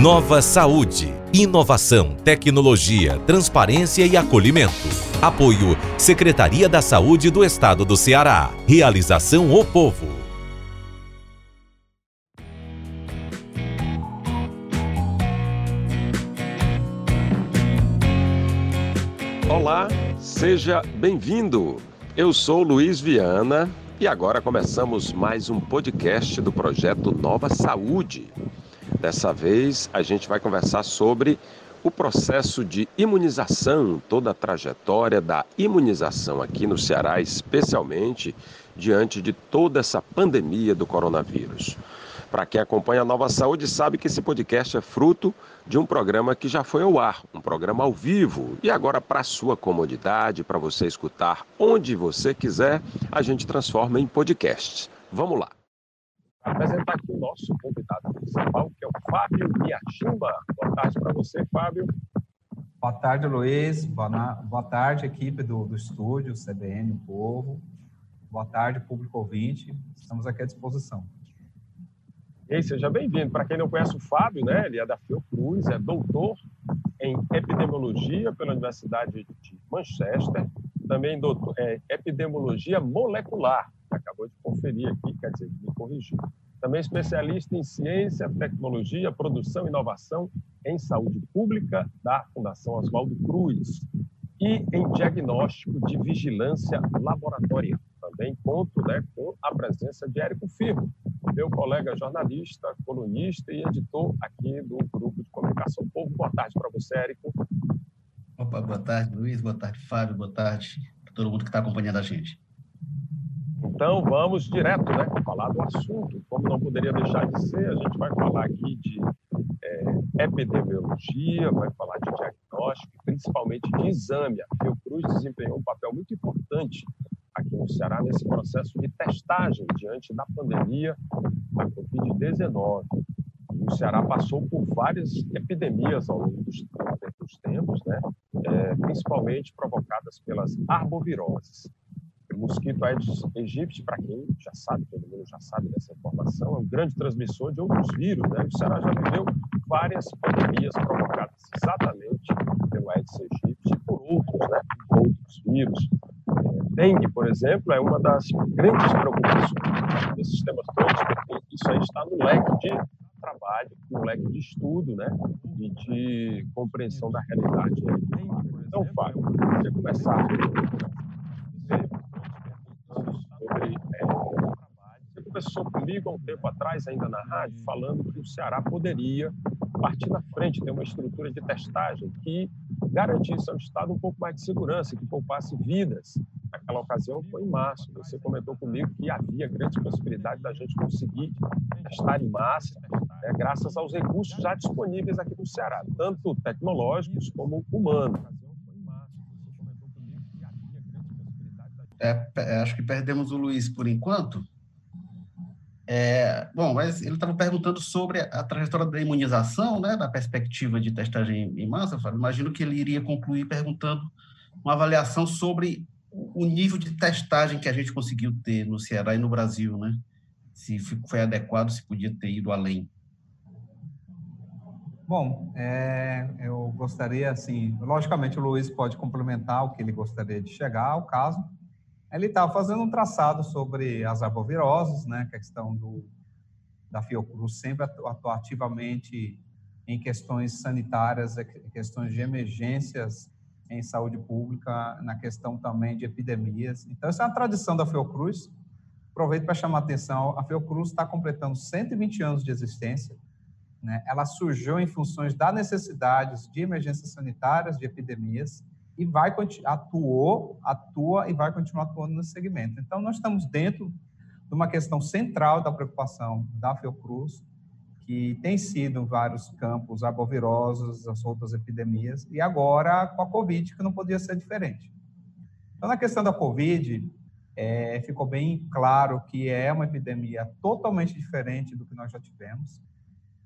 Nova Saúde. Inovação, tecnologia, transparência e acolhimento. Apoio Secretaria da Saúde do Estado do Ceará. Realização O Povo. Olá, seja bem-vindo. Eu sou Luiz Viana e agora começamos mais um podcast do projeto Nova Saúde. Dessa vez a gente vai conversar sobre o processo de imunização, toda a trajetória da imunização aqui no Ceará, especialmente diante de toda essa pandemia do coronavírus. Para quem acompanha a Nova Saúde, sabe que esse podcast é fruto de um programa que já foi ao ar, um programa ao vivo. E agora, para sua comodidade, para você escutar onde você quiser, a gente transforma em podcast. Vamos lá. Apresentar aqui o nosso convidado principal, que é o Fábio Miyashima. Boa tarde para você, Fábio. Boa tarde, Luiz. Boa, boa tarde, equipe do, do estúdio, CBN, o Povo. Boa tarde, público ouvinte. Estamos aqui à disposição. E aí, seja bem-vindo. Para quem não conhece o Fábio, né, ele é da Fiocruz, é doutor em epidemiologia pela Universidade de Manchester, também doutor é, epidemiologia molecular. Acabou de conferir aqui, quer dizer, me corrigir. Também especialista em ciência, tecnologia, produção e inovação em saúde pública da Fundação Oswaldo Cruz e em diagnóstico de vigilância laboratorial. Também conto né, com a presença de Érico Firmo, meu colega jornalista, colunista e editor aqui do Grupo de Comunicação Povo. Boa tarde para você, Érico. Opa, boa tarde, Luiz. Boa tarde, Fábio. Boa tarde para todo mundo que está acompanhando a gente. Então, vamos direto, né? Falar do assunto. Como não poderia deixar de ser, a gente vai falar aqui de é, epidemiologia, vai falar de diagnóstico, principalmente de exame. A Fiocruz desempenhou um papel muito importante aqui no Ceará nesse processo de testagem diante da pandemia da Covid-19. O Ceará passou por várias epidemias ao longo dos, dos tempos, né? É, principalmente provocadas pelas arboviroses. Mosquito Aedes aegypti, para quem já sabe, todo mundo já sabe dessa informação, é um grande transmissor de outros vírus. Né? O Ceará já viveu várias pandemias provocadas exatamente pelo Aedes aegypti e por outros, né? outros vírus dengue, por exemplo, é uma das grandes preocupações desses sistemas todos, porque isso aí está no leque de trabalho, no leque de estudo, né, e de compreensão da realidade. Então, Fábio, você começar sobre é, você começou comigo há um tempo atrás, ainda na rádio, falando que o Ceará poderia partir na frente, ter uma estrutura de testagem que garantisse ao Estado um pouco mais de segurança, que poupasse vidas Naquela ocasião foi em março. Você comentou comigo que havia grande possibilidade da gente conseguir testar em massa, né, graças aos recursos já disponíveis aqui no Ceará, tanto tecnológicos como humanos. É, é, acho que perdemos o Luiz por enquanto. É, bom, mas ele estava perguntando sobre a, trajetória da imunização, né, da perspectiva de testagem em massa. Eu imagino que ele iria concluir perguntando uma avaliação sobre o nível de testagem que a gente conseguiu ter no Ceará e no Brasil, né? Se foi adequado, se podia ter ido além. Bom, é, eu gostaria, assim, logicamente o Luiz pode complementar o que ele gostaria de chegar ao caso. Ele estava fazendo um traçado sobre as arboviroses, né, é a questão do, da Fiocruz sempre atuar ativamente em questões sanitárias, questões de emergências em saúde pública, na questão também de epidemias. Então, essa é uma tradição da Fiocruz. Aproveito para chamar a atenção, a Fiocruz está completando 120 anos de existência. Né? Ela surgiu em funções das necessidades de emergências sanitárias, de epidemias, e vai atuou, atua e vai continuar atuando nesse segmento. Então, nós estamos dentro de uma questão central da preocupação da Fiocruz, que tem sido vários campos arbovirosos, as outras epidemias, e agora com a Covid, que não podia ser diferente. Então, na questão da Covid, é, ficou bem claro que é uma epidemia totalmente diferente do que nós já tivemos.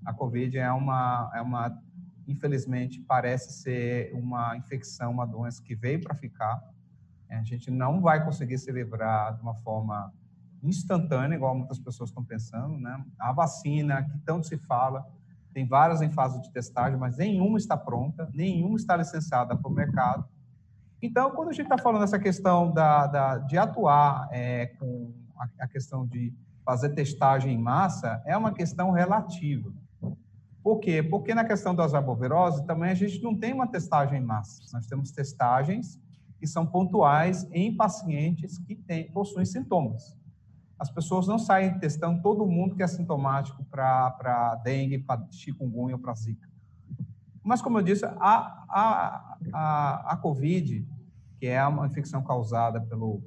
A Covid é uma, é uma infelizmente, parece ser uma infecção, uma doença que veio para ficar. A gente não vai conseguir se livrar de uma forma instantânea, igual muitas pessoas estão pensando, né? A vacina, que tanto se fala, tem várias em fase de testagem, mas nenhuma está pronta, nenhuma está licenciada para o mercado. Então, quando a gente está falando dessa questão da, da de atuar é, com a, a questão de fazer testagem em massa, é uma questão relativa. Por quê? Porque na questão das arboviroses também a gente não tem uma testagem em massa. Nós temos testagens que são pontuais em pacientes que têm, possuem sintomas. As pessoas não saem testando todo mundo que é sintomático para dengue, para chikungunya ou para zika. Mas, como eu disse, a, a, a, a COVID, que é uma infecção causada pelo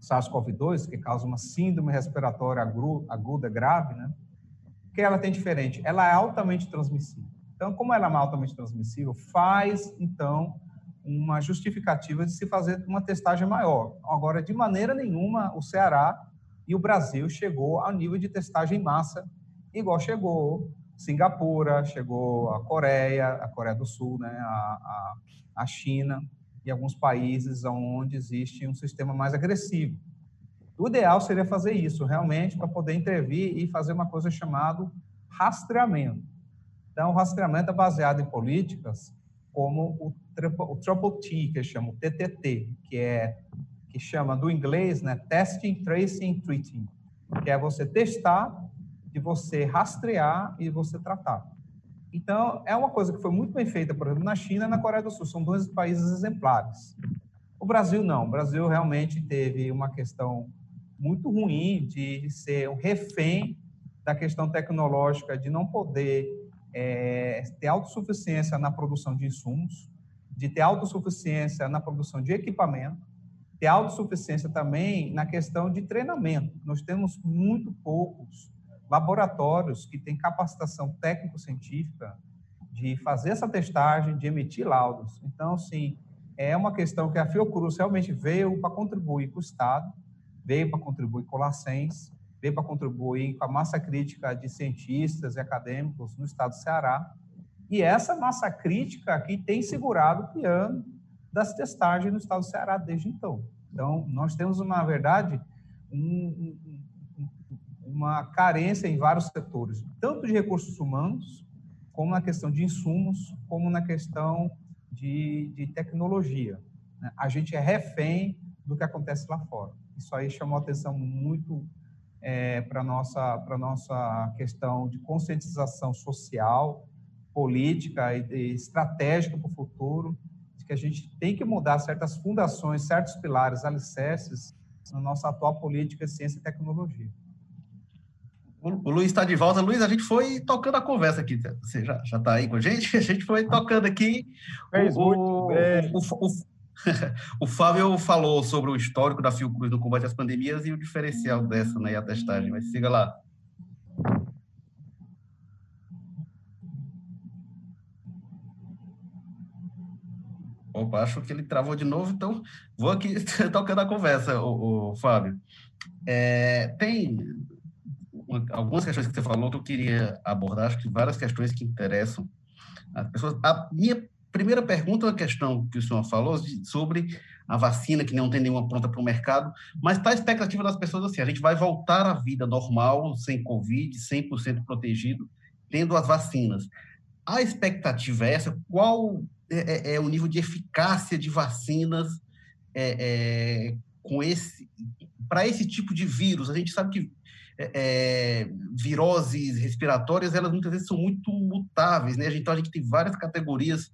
SARS-CoV-2, que causa uma síndrome respiratória aguda grave, né? Que ela tem diferente? Ela é altamente transmissível. Então, como ela é altamente transmissível, faz, então, uma justificativa de se fazer uma testagem maior. Agora, de maneira nenhuma, o Ceará e o Brasil chegou ao nível de testagem em massa, igual chegou Singapura, chegou a Coreia, a Coreia do Sul, né, a, a, a China e alguns países onde existe um sistema mais agressivo. O ideal seria fazer isso, realmente, para poder intervir e fazer uma coisa chamada rastreamento. Então, o rastreamento é baseado em políticas como o, o Triple T, que chama o TTT, que é que chama do inglês, né, testing, tracing, treating, que é você testar, de você rastrear e você tratar. Então, é uma coisa que foi muito bem feita, por exemplo, na China e na Coreia do Sul, são dois países exemplares. O Brasil não, o Brasil realmente teve uma questão muito ruim de ser o refém da questão tecnológica, de não poder é, ter autossuficiência na produção de insumos, de ter autossuficiência na produção de equipamento, ter autossuficiência também na questão de treinamento. Nós temos muito poucos laboratórios que têm capacitação técnico-científica de fazer essa testagem, de emitir laudos. Então, sim, é uma questão que a Fiocruz realmente veio para contribuir com o Estado, veio para contribuir com o LACENS, veio para contribuir com a massa crítica de cientistas e acadêmicos no estado do Ceará. E essa massa crítica aqui tem segurado o piano das testagens no estado do Ceará desde então. Então, nós temos, na verdade, um, uma carência em vários setores, tanto de recursos humanos, como na questão de insumos, como na questão de, de tecnologia. Né? A gente é refém do que acontece lá fora. Isso aí chamou atenção muito é, para a nossa, nossa questão de conscientização social, política e, e estratégica para o futuro, de que a gente tem que mudar certas fundações, certos pilares, alicerces na nossa atual política de ciência e tecnologia. O Luiz está de volta. Luiz, a gente foi tocando a conversa aqui. Você já está aí com a gente? A gente foi tocando aqui. O, o, o, o, Fábio falou sobre o histórico da Fiocruz no combate às pandemias e o diferencial dessa, né, e a testagem. Mas siga lá. Opa, acho que ele travou de novo, então vou aqui tocando a conversa, o, o Fábio. É, tem algumas questões que você falou que eu queria abordar, acho que várias questões que interessam as pessoas. A minha Primeira pergunta é uma questão que o senhor falou sobre a vacina, que não tem nenhuma pronta para o mercado, mas está a expectativa das pessoas assim, a gente vai voltar à vida normal, sem Covid, 100% protegido, tendo as vacinas. A expectativa é essa? Qual é, é, é o nível de eficácia de vacinas é, é com esse para esse tipo de vírus? A gente sabe que é, é, viroses respiratórias, elas muitas vezes são muito mutáveis, né? Então a gente tem várias categorias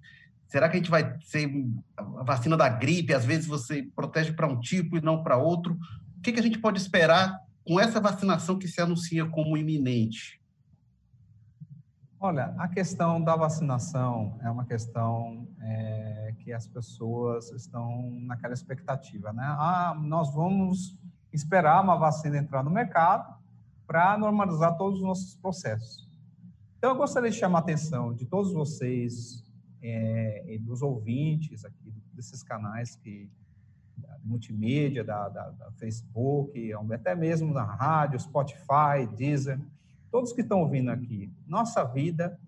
Será que a gente vai ser a vacina da gripe? Às vezes você protege para um tipo e não para outro. O que, que a gente pode esperar com essa vacinação que se anuncia como iminente? Olha, a questão da vacinação é uma questão é, que as pessoas estão naquela expectativa, né? Ah, nós vamos esperar uma vacina entrar no mercado para normalizar todos os nossos processos. Então, eu gostaria de chamar a atenção de todos vocês, é, dos ouvintes aqui desses canais que da multimídia, da, da, da, Facebook, até mesmo na rádio, Spotify, Deezer, todos que estão ouvindo aqui, nossa vida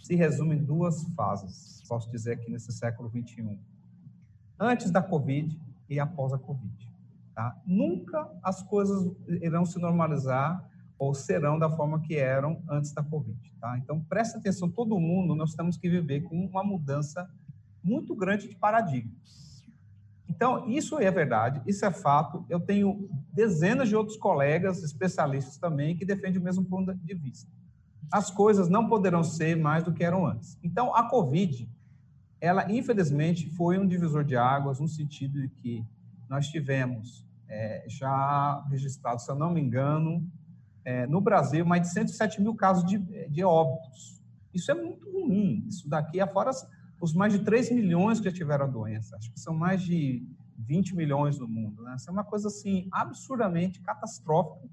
se resume em duas fases, posso dizer aqui nesse século 21. Antes da Covid e após a Covid. Tá? Nunca as coisas irão se normalizar ou serão da forma que eram antes da Covid. Tá? Então, preste atenção, todo mundo, nós temos que viver com uma mudança muito grande de paradigma. Então, isso é verdade, isso é fato. Eu tenho dezenas de outros colegas, especialistas também, que defendem o mesmo ponto de vista. As coisas não poderão ser mais do que eram antes. Então, a Covid, ela, infelizmente, foi um divisor de águas, no sentido de que nós tivemos é, já registrado, se eu não me engano, é, no Brasil, mais de 107 mil casos de, de óbitos. Isso é muito ruim. Isso daqui é fora os mais de 3 milhões que já tiveram a doença. Acho que são mais de 20 milhões no mundo. Né? Isso é uma coisa assim absurdamente catastrófica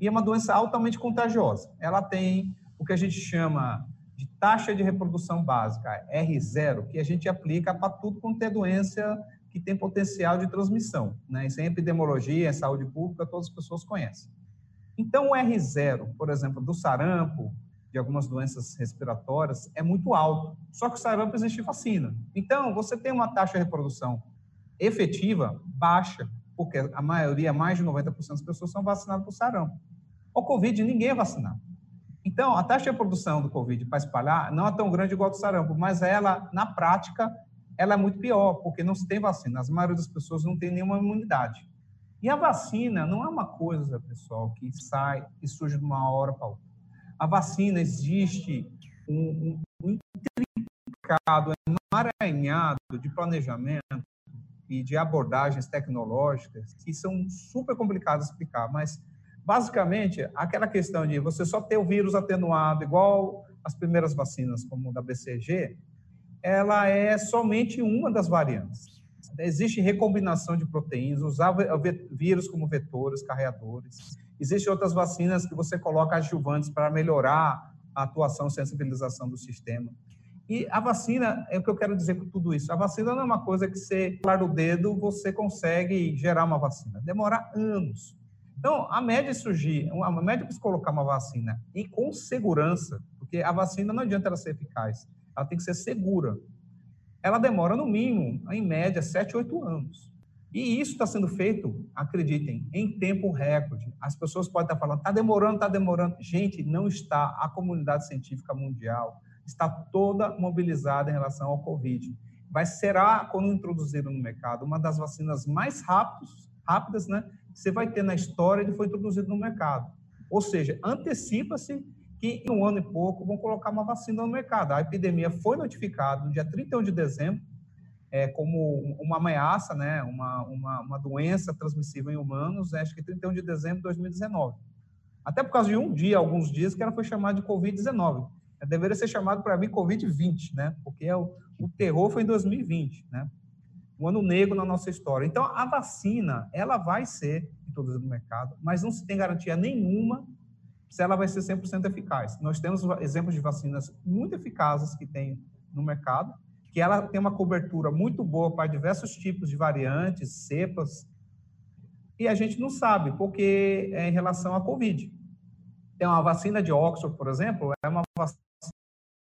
e é uma doença altamente contagiosa. Ela tem o que a gente chama de taxa de reprodução básica, R0, que a gente aplica para tudo quanto é doença que tem potencial de transmissão. Né? Isso é epidemiologia, é saúde pública, todas as pessoas conhecem. Então, o R0, por exemplo, do sarampo, de algumas doenças respiratórias é muito alto. Só que o sarampo existe vacina. Então, você tem uma taxa de reprodução efetiva baixa, porque a maioria, mais de 90% das pessoas são vacinadas por sarampo. O Covid, ninguém é vacinado. Então, a taxa de reprodução do Covid para espalhar não é tão grande igual do sarampo, mas ela, na prática, ela é muito pior, porque não se tem vacina. As maioria das pessoas não tem nenhuma imunidade. E a vacina não é uma coisa, pessoal, que sai e surge de uma hora para outra a vacina existe um, um intricado, emaranhado de planejamento e de abordagens tecnológicas que são super complicadas de explicar, mas basicamente aquela questão de você só ter o vírus atenuado igual as primeiras vacinas como da BCG, ela é somente uma das variantes. Existe recombinação de proteínas, usar vírus como vetores, carreadores. Existem outras vacinas que você coloca adjuvantes para melhorar a atuação e sensibilização do sistema. E a vacina, é o que eu quero dizer com tudo isso. A vacina não é uma coisa que você, claro o dedo, você consegue gerar uma vacina. Demora anos. Então, a média de surgir, a média para se colocar uma vacina e com segurança, porque a vacina não adianta ela ser eficaz, ela tem que ser segura. Ela demora, no mínimo, em média, 7, 8 anos. E isso está sendo feito, acreditem, em tempo recorde. As pessoas podem estar falando, está demorando, está demorando. Gente, não está. A comunidade científica mundial está toda mobilizada em relação ao Covid. Vai será, quando introduziram no mercado, uma das vacinas mais rápidos, rápidas, né? Que você vai ter na história de foi introduzido no mercado. Ou seja, antecipa-se que em um ano e pouco vão colocar uma vacina no mercado. A epidemia foi notificada no dia 31 de dezembro é, como uma ameaça, né, uma, uma, uma, doença transmissível em humanos, né, acho que 31 de dezembro de 2019. Até por causa de um dia, alguns dias, que ela foi chamada de Covid-19. Deveria ser chamado para mim Covid-20, né, porque é o, o terror foi em 2020, né, um ano negro na nossa história. Então, a vacina, ela vai ser introduzida no mercado, mas não se tem garantia nenhuma se ela vai ser 100% eficaz. Nós temos exemplos de vacinas muito eficazes que tem no mercado, que ela tem uma cobertura muito boa para diversos tipos de variantes, cepas, e a gente não sabe, porque é em relação à Covid. Tem uma vacina de Oxford, por exemplo, é uma vacina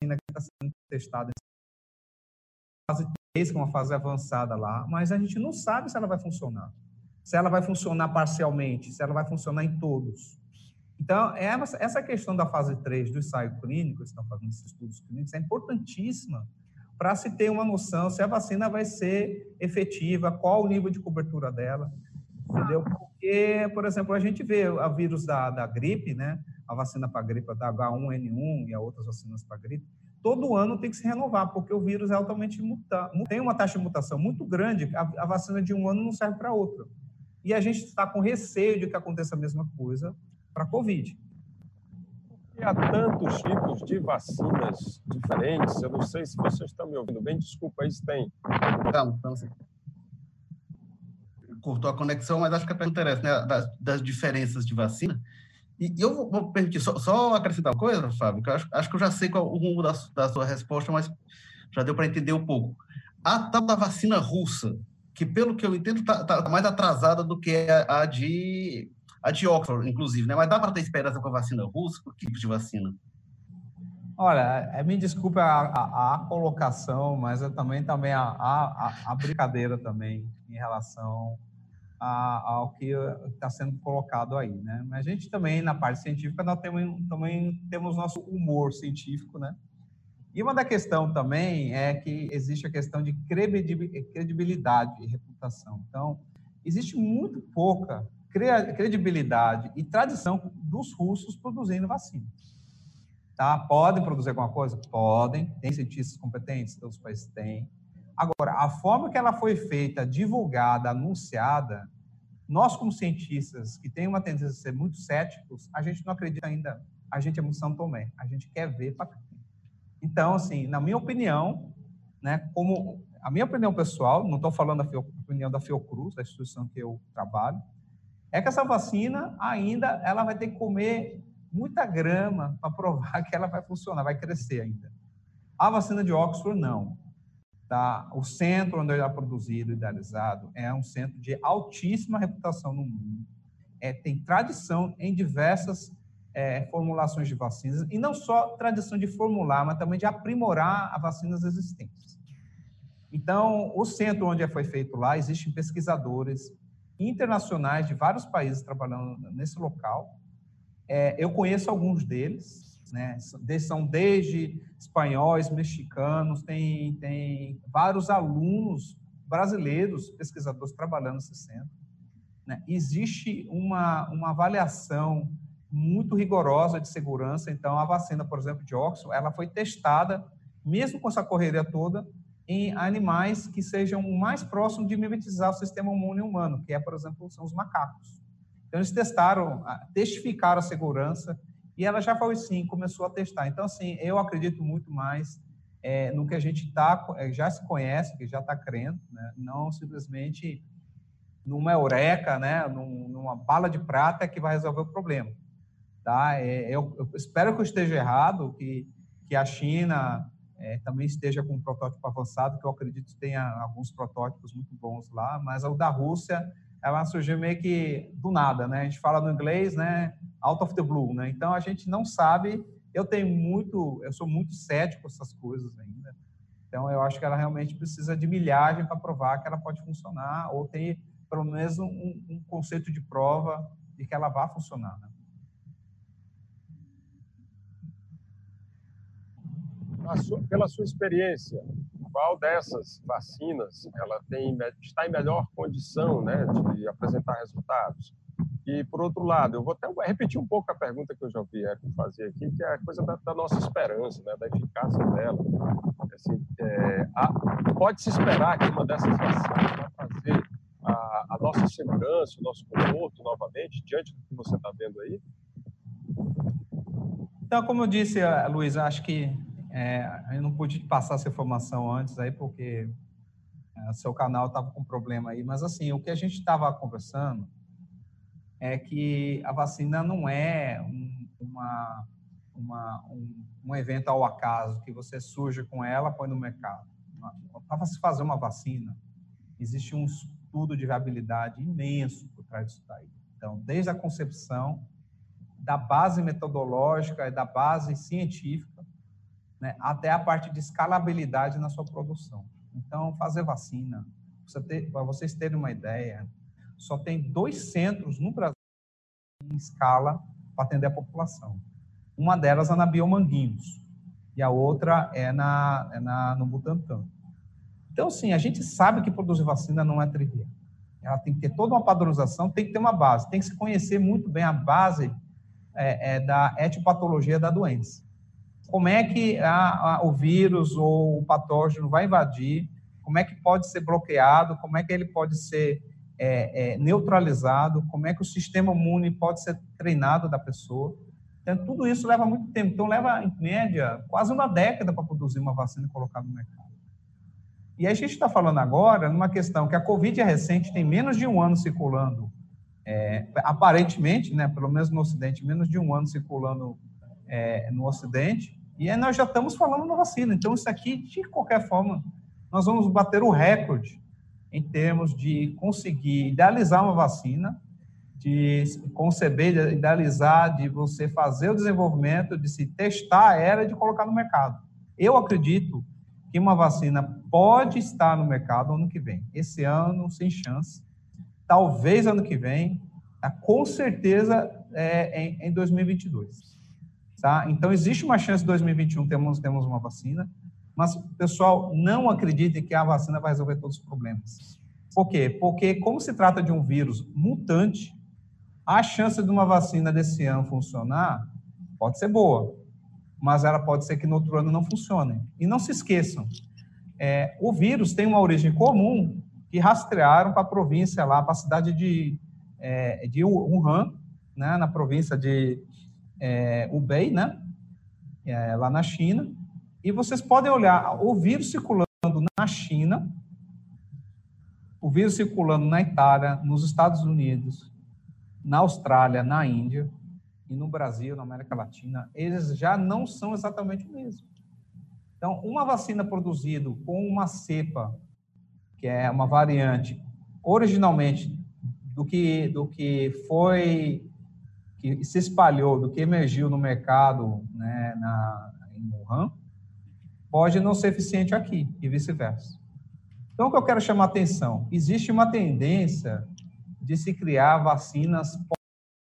que está sendo testada em fase 3, que é uma fase avançada lá, mas a gente não sabe se ela vai funcionar. Se ela vai funcionar parcialmente, se ela vai funcionar em todos. Então, essa questão da fase 3 do ensaio clínico, estão fazendo esses estudos clínicos, é importantíssima para se ter uma noção se a vacina vai ser efetiva, qual o nível de cobertura dela, entendeu? Porque, por exemplo, a gente vê o vírus da, da gripe, né? A vacina para gripe da H1N1 e outras vacinas para gripe, todo ano tem que se renovar, porque o vírus é altamente mutante, tem uma taxa de mutação muito grande, a, a vacina de um ano não serve para outra. E a gente está com receio de que aconteça a mesma coisa para a Covid há tantos tipos de vacinas diferentes. Eu não sei se vocês estão me ouvindo bem. Desculpa, aí se tem. Não sei. Cortou a conexão, mas acho que a pergunta interessa, né? Das, das diferenças de vacina. E, eu vou, vou permitir só, só, acrescentar uma coisa, Fábio, que eu acho, acho que eu já sei qual o rumo da, da sua resposta, mas já deu para entender um pouco. A tal da vacina russa, que pelo que eu entendo está tá mais atrasada do que a, a de a de Oxford, inclusive, né? Mas dá para ter esperança com a vacina russa? Que tipo de vacina? Olha, é, me desculpe a, a, a, colocação, mas eu também, também a, a, a, brincadeira também em relação ao que está sendo colocado aí, né? Mas a gente também, na parte científica, nós temos, também temos nosso humor científico, né? E uma da questão também é que existe a questão de credibilidade e reputação. Então, existe muito pouca credibilidade e tradição dos russos produzindo vacina. Tá? Podem produzir alguma coisa? Podem. Tem cientistas competentes? Todos os países têm. Agora, a forma que ela foi feita, divulgada, anunciada, nós, como cientistas, que tem uma tendência a ser muito céticos, a gente não acredita ainda. A gente é muito São Tomé. A gente quer ver para Então, assim, na minha opinião, né, como a minha opinião pessoal, não estou falando da opinião da Fiocruz, da instituição que eu trabalho, é que essa vacina ainda ela vai ter que comer muita grama para provar que ela vai funcionar, vai crescer ainda. A vacina de Oxford, não. Tá? O centro onde ela é produzido, idealizado, é um centro de altíssima reputação no mundo. É, tem tradição em diversas é, formulações de vacinas, e não só tradição de formular, mas também de aprimorar as vacinas existentes. Então, o centro onde foi feito lá, existem pesquisadores internacionais de vários países trabalhando nesse local. É, eu conheço alguns deles, né? São desde espanhóis, mexicanos, tem, tem vários alunos brasileiros, pesquisadores trabalhando nesse centro. Né? Existe uma, uma avaliação muito rigorosa de segurança. Então, a vacina, por exemplo, de Oxford, ela foi testada, mesmo com essa correria toda, em animais que sejam mais próximos de mimetizar o sistema imune humano, que é, por exemplo, são os macacos. Então, eles testaram, testificaram a segurança e ela já foi sim, começou a testar. Então, assim, eu acredito muito mais é, no que a gente tá, é, já se conhece, que já está crendo, né? não simplesmente numa eureka, né? Num, numa bala de prata que vai resolver o problema. Tá? É, eu, eu espero que eu esteja errado, que, que a China é, também esteja com um protótipo avançado, que eu acredito tenha alguns protótipos muito bons lá, mas o da Rússia, ela surgiu meio que do nada, né? A gente fala no inglês, né? Out of the blue, né? Então a gente não sabe. Eu tenho muito, eu sou muito cético com essas coisas ainda. Então eu acho que ela realmente precisa de milhagem para provar que ela pode funcionar ou ter pelo menos um, um conceito de prova de que ela vai funcionar. Né? Pela sua experiência, qual dessas vacinas ela tem, está em melhor condição né, de apresentar resultados? E, por outro lado, eu vou até repetir um pouco a pergunta que eu já ouvi fazer aqui, que é a coisa da, da nossa esperança, né, da eficácia dela. Assim, é, Pode-se esperar que uma dessas vacinas vai fazer a, a, nossa segurança, o nosso conforto novamente, diante do que você está vendo aí? Então, como eu disse, Luiz, acho que é, eu não pude passar essa informação antes aí, porque é, seu canal estava com problema aí. Mas, assim, o que a gente estava conversando é que a vacina não é um, uma, uma, um, um, evento ao acaso, que você surge com ela, põe no mercado. Para se fazer uma vacina, existe um estudo de viabilidade imenso por trás disso daí. Então, desde a concepção, da base metodológica e da base científica, né, até a parte de escalabilidade na sua produção. Então, fazer vacina, para vocês terem uma ideia, só tem dois centros no Brasil em escala para atender a população. Uma delas é na Biomanguinhos e a outra é, na, é na, no Butantan. Então, sim, a gente sabe que produzir vacina não é trivial. Ela tem que ter toda uma padronização, tem que ter uma base, tem que se conhecer muito bem a base é, é, da etiopatologia da doença como é que a, a, o vírus ou o patógeno vai invadir, como é que pode ser bloqueado, como é que ele pode ser é, é, neutralizado, como é que o sistema imune pode ser treinado da pessoa. Então, tudo isso leva muito tempo. Então, leva, em média, quase uma década para produzir uma vacina e colocar no mercado. E a gente está falando agora numa questão que a Covid é recente, tem menos de um ano circulando, é, aparentemente, né, pelo menos no Ocidente, menos de um ano circulando é, no Ocidente, e nós já estamos falando na vacina. Então, isso aqui, de qualquer forma, nós vamos bater o recorde em termos de conseguir idealizar uma vacina, de conceber, de idealizar, de você fazer o desenvolvimento, de se testar ela e de colocar no mercado. Eu acredito que uma vacina pode estar no mercado ano que vem. Esse ano, sem chance. talvez ano que vem, tá? com certeza é, em, em 2022. Tá? Então, existe uma chance de 2021 temos, temos uma vacina, mas, pessoal, não acreditem que a vacina vai resolver todos os problemas. Por quê? Porque, como se trata de um vírus mutante, a chance de uma vacina desse ano funcionar pode ser boa, mas ela pode ser que no outro ano não funcione. E não se esqueçam, é, o vírus tem uma origem comum que rastrearam para a província lá, para a cidade de, é, de Wuhan, né, na província de é, Hubei, né, é, lá na China. E vocês podem olhar o vírus circulando na China, o vírus circulando na Itália, nos Estados Unidos, na Austrália, na Índia e no Brasil, na América Latina, eles já não são exatamente o mesmo. Então, uma vacina produzida com uma cepa, que é uma variante originalmente do que, do que foi, que se espalhou, do que emergiu no mercado né, na, em Wuhan, pode não ser eficiente aqui e vice-versa. Então, o que eu quero chamar a atenção, existe uma tendência de se criar vacinas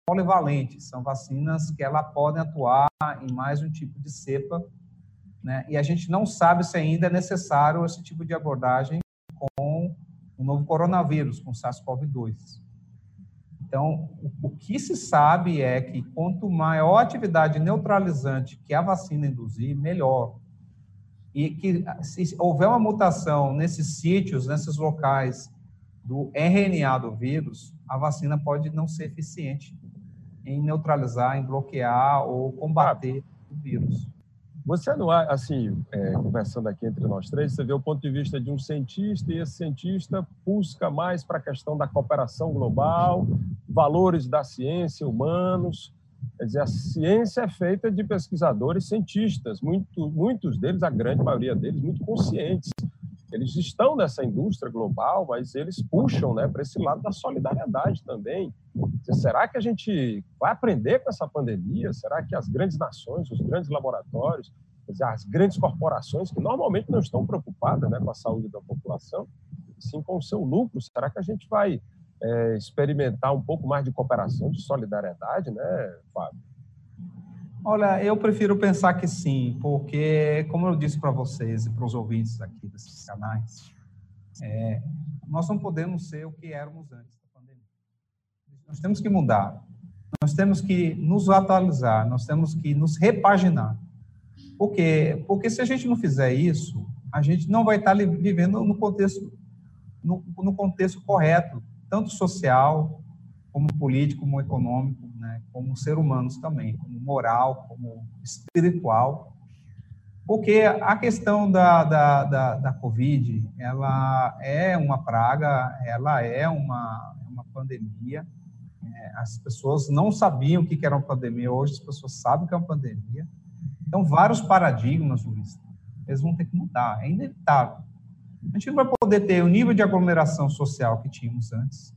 polivalentes, são vacinas que ela podem atuar em mais um tipo de cepa né? E a gente não sabe se ainda é necessário esse tipo de abordagem com o novo coronavírus, com SARS-CoV-2. Então, o, que se sabe é que quanto maior a atividade neutralizante que a vacina induzir, melhor. E que se houver uma mutação nesses sítios, nesses locais do RNA do vírus, a vacina pode não ser eficiente em neutralizar, em bloquear ou combater o vírus. Você assim, é, conversando aqui entre nós três, você vê o ponto de vista de um cientista e esse cientista busca mais para a questão da cooperação global, valores da ciência, humanos. Quer dizer, a ciência é feita de pesquisadores cientistas, muito, muitos deles, a grande maioria deles, muito conscientes eles estão nessa indústria global, mas eles puxam né, para esse lado da solidariedade também. Será que a gente vai aprender com essa pandemia? Será que as grandes nações, os grandes laboratórios, as grandes corporações, que normalmente não estão preocupadas né, com a saúde da população, sim com o seu lucro, será que a gente vai é, experimentar um pouco mais de cooperação, de solidariedade, né, Fábio? Olha, eu prefiro pensar que sim, porque, como eu disse para vocês e para os ouvintes aqui desses canais, é, nós não podemos ser o que éramos antes da pandemia. Nós temos que mudar, nós temos que nos atualizar, nós temos que nos repaginar. Por quê? Porque se a gente não fizer isso, a gente não vai estar vivendo no contexto, no, no contexto correto, tanto social, como político, como econômico, né, como ser humanos também, moral, como espiritual, porque a questão da, da, da, da Covid, ela é uma praga, ela é uma, uma pandemia, é, as pessoas não sabiam o que era uma pandemia, hoje as pessoas sabem o que é uma pandemia, então vários paradigmas, Luiz, eles vão ter que mudar, é inevitável. A gente não vai poder ter o nível de aglomeração social que tínhamos antes,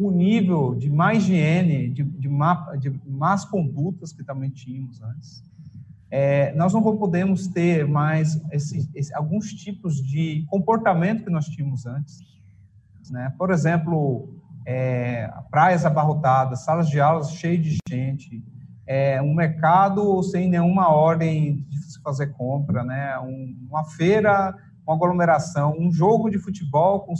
o nível de má higiene, de, de, má, de más condutas que também tínhamos antes. É, nós não podemos ter mais esse, esse, alguns tipos de comportamento que nós tínhamos antes. Né? Por exemplo, é, praias abarrotadas, salas de aulas cheias de gente, é, um mercado sem nenhuma ordem de fazer compra, né? Um, uma feira com aglomeração, um jogo de futebol com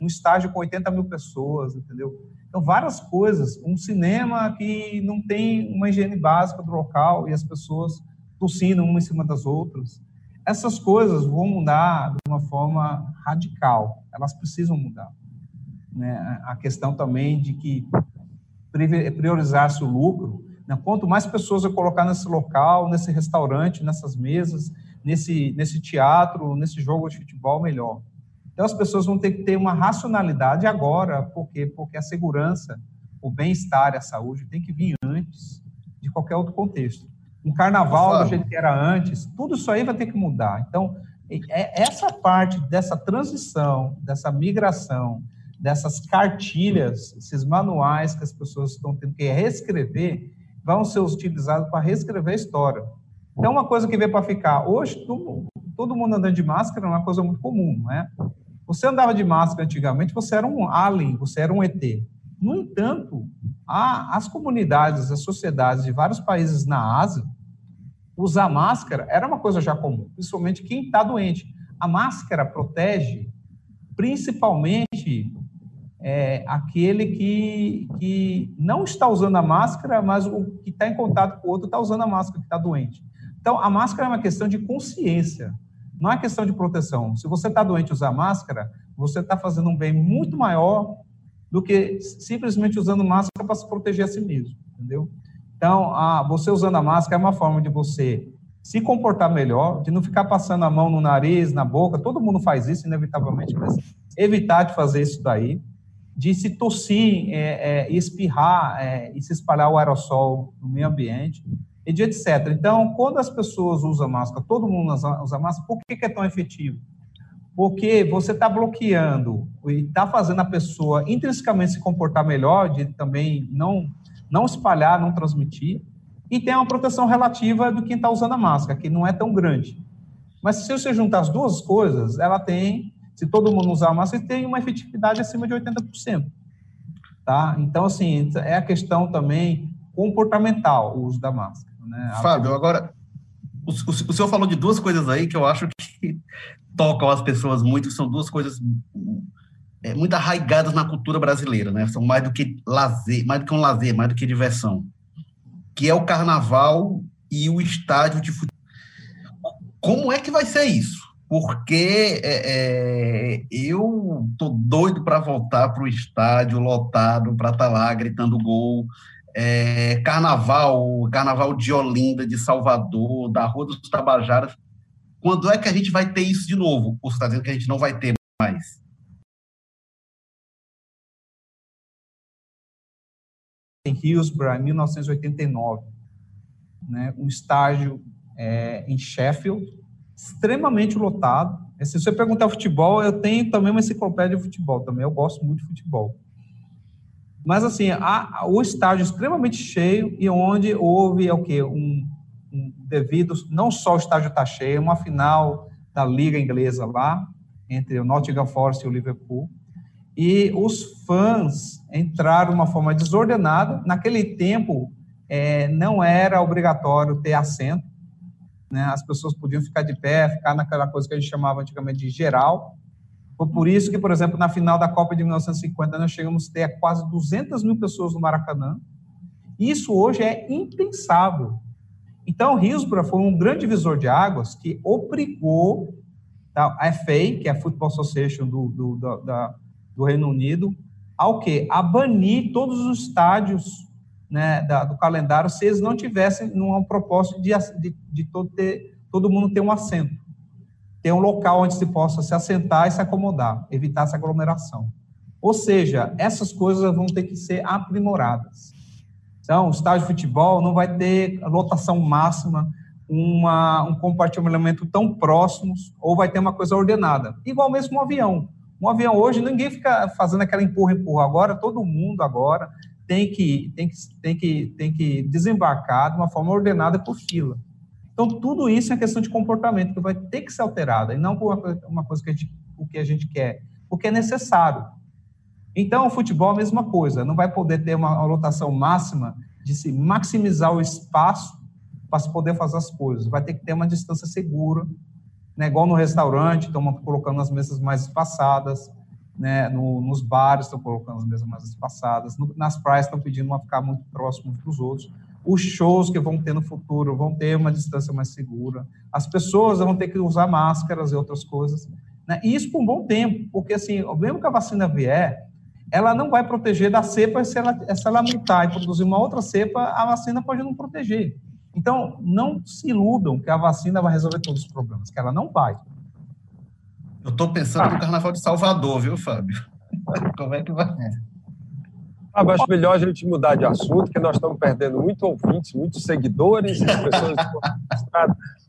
um estágio com 80 mil pessoas, entendeu? Então, várias coisas. Um cinema que não tem uma higiene básica do local e as pessoas tossindo uma em cima das outras. Essas coisas vão mudar de uma forma radical. Elas precisam mudar. Né? A questão também de que priorizar-se o lucro. Né? Quanto mais pessoas eu colocar nesse local, nesse restaurante, nessas mesas, nesse, nesse teatro, nesse jogo de futebol, melhor. Então, as pessoas vão ter que ter uma racionalidade agora, por quê? Porque a segurança, o bem-estar e a saúde tem que vir antes de qualquer outro contexto. Um carnaval do jeito que era antes, tudo isso aí vai ter que mudar. Então, é essa parte dessa transição, dessa migração, dessas cartilhas, esses manuais que as pessoas estão tendo que reescrever, vão ser utilizados para reescrever a história. Então, uma coisa que veio para ficar. Hoje, todo, todo mundo andando de máscara é uma coisa muito comum, não é? Você andava de máscara antigamente, você era um alien, você era um ET. No entanto, as comunidades, as sociedades de vários países na Ásia, usar máscara era uma coisa já comum, principalmente quem está doente. A máscara protege principalmente é, aquele que, que não está usando a máscara, mas o que está em contato com o outro está usando a máscara, que está doente. Então, a máscara é uma questão de consciência, não é questão de proteção. Se você está doente usar máscara, você está fazendo um bem muito maior do que simplesmente usando máscara para se proteger a si mesmo, entendeu? Então, a, você usando a máscara é uma forma de você se comportar melhor, de não ficar passando a mão no nariz, na boca, todo mundo faz isso, inevitavelmente, mas evitar de fazer isso daí, de se tossir, é, é, espirrar é, e se espalhar o aerossol no meio ambiente, e de etc. Então, quando as pessoas usam máscara, todo mundo usa máscara, por que, é tão efetivo? Porque você está bloqueando e está fazendo a pessoa intrinsecamente se comportar melhor, de também não, não espalhar, não transmitir, e tem uma proteção relativa do quem está usando a máscara, que não é tão grande. Mas se você juntar as duas coisas, ela tem, se todo mundo usar a máscara, tem uma efetividade acima de 80%. Tá? Então, assim, é a questão também comportamental, o uso da máscara. Né? Fábio, agora, o, o, o senhor falou de duas coisas aí que eu acho que tocam as pessoas muito, são duas coisas é, muito arraigadas na cultura brasileira, né? São mais do que lazer, mais do que um lazer, mais do que diversão que é o carnaval e o estádio de futebol. Como é que vai ser isso? Porque é, é, eu tô doido para voltar para o estádio lotado, para estar tá lá gritando gol. É, carnaval, carnaval de Olinda, de Salvador, da Rua dos Tabajaras. Quando é que a gente vai ter isso de novo? Você está dizendo que a gente não vai ter mais? em Hillsborough, em 1989, né, um estágio é, em Sheffield, extremamente lotado. Se você perguntar futebol, eu tenho também uma enciclopédia de futebol, também eu gosto muito de futebol. Mas, assim, o estádio extremamente cheio e onde houve, é o quê? Um, um, devido, não só o estádio está cheio, uma final da Liga Inglesa lá, entre o Nottingham Forest e o Liverpool, e os fãs entraram de uma forma desordenada. Naquele tempo, é, não era obrigatório ter assento, né? as pessoas podiam ficar de pé, ficar naquela coisa que a gente chamava antigamente de geral. Foi por isso que, por exemplo, na final da Copa de 1950, nós chegamos a ter quase 200 mil pessoas no Maracanã. Isso hoje é impensável. Então, Hillsborough foi um grande divisor de águas que obrigou tá, a FA, que é a Football Association do, do, do, da, do Reino Unido, ao que? A banir todos os estádios né, da, do calendário se eles não tivessem um propósito de, de, de todo, ter, todo mundo ter um assento. Ter um local onde se possa se assentar e se acomodar, evitar essa aglomeração. Ou seja, essas coisas vão ter que ser aprimoradas. Então, o estádio de futebol não vai ter lotação máxima, uma, um compartilhamento tão próximos, ou vai ter uma coisa ordenada. Igual mesmo um avião. Um avião hoje, ninguém fica fazendo aquela empurra-empurra. Agora, todo mundo agora tem que, tem, que, tem, que, tem que desembarcar de uma forma ordenada por fila. Então, tudo isso é questão de comportamento que vai ter que ser alterada, e não por uma, coisa que a gente, o que a gente quer, porque é necessário. Então, o futebol é a mesma coisa, não vai poder ter uma, uma lotação máxima de se maximizar o espaço para se poder fazer as coisas. Vai ter que ter uma distância segura, né, igual no restaurante, estão colocando as mesas mais espaçadas, né, no, nos bares estão colocando as mesas mais espaçadas, no, nas praias estão pedindo para ficar muito próximo uns dos outros. Os shows que vão ter no futuro vão ter uma distância mais segura. As pessoas vão ter que usar máscaras e outras coisas. Né? E isso por um bom tempo, porque assim, mesmo que a vacina vier, ela não vai proteger da cepa se ela, se ela mutar e produzir uma outra cepa, a vacina pode não proteger. Então, não se iludam que a vacina vai resolver todos os problemas, que ela não vai. Eu estou pensando no Carnaval de Salvador, viu, Fábio? Como é que vai? É. Ah, acho melhor a gente mudar de assunto, que nós estamos perdendo muitos ouvintes, muitos seguidores, as pessoas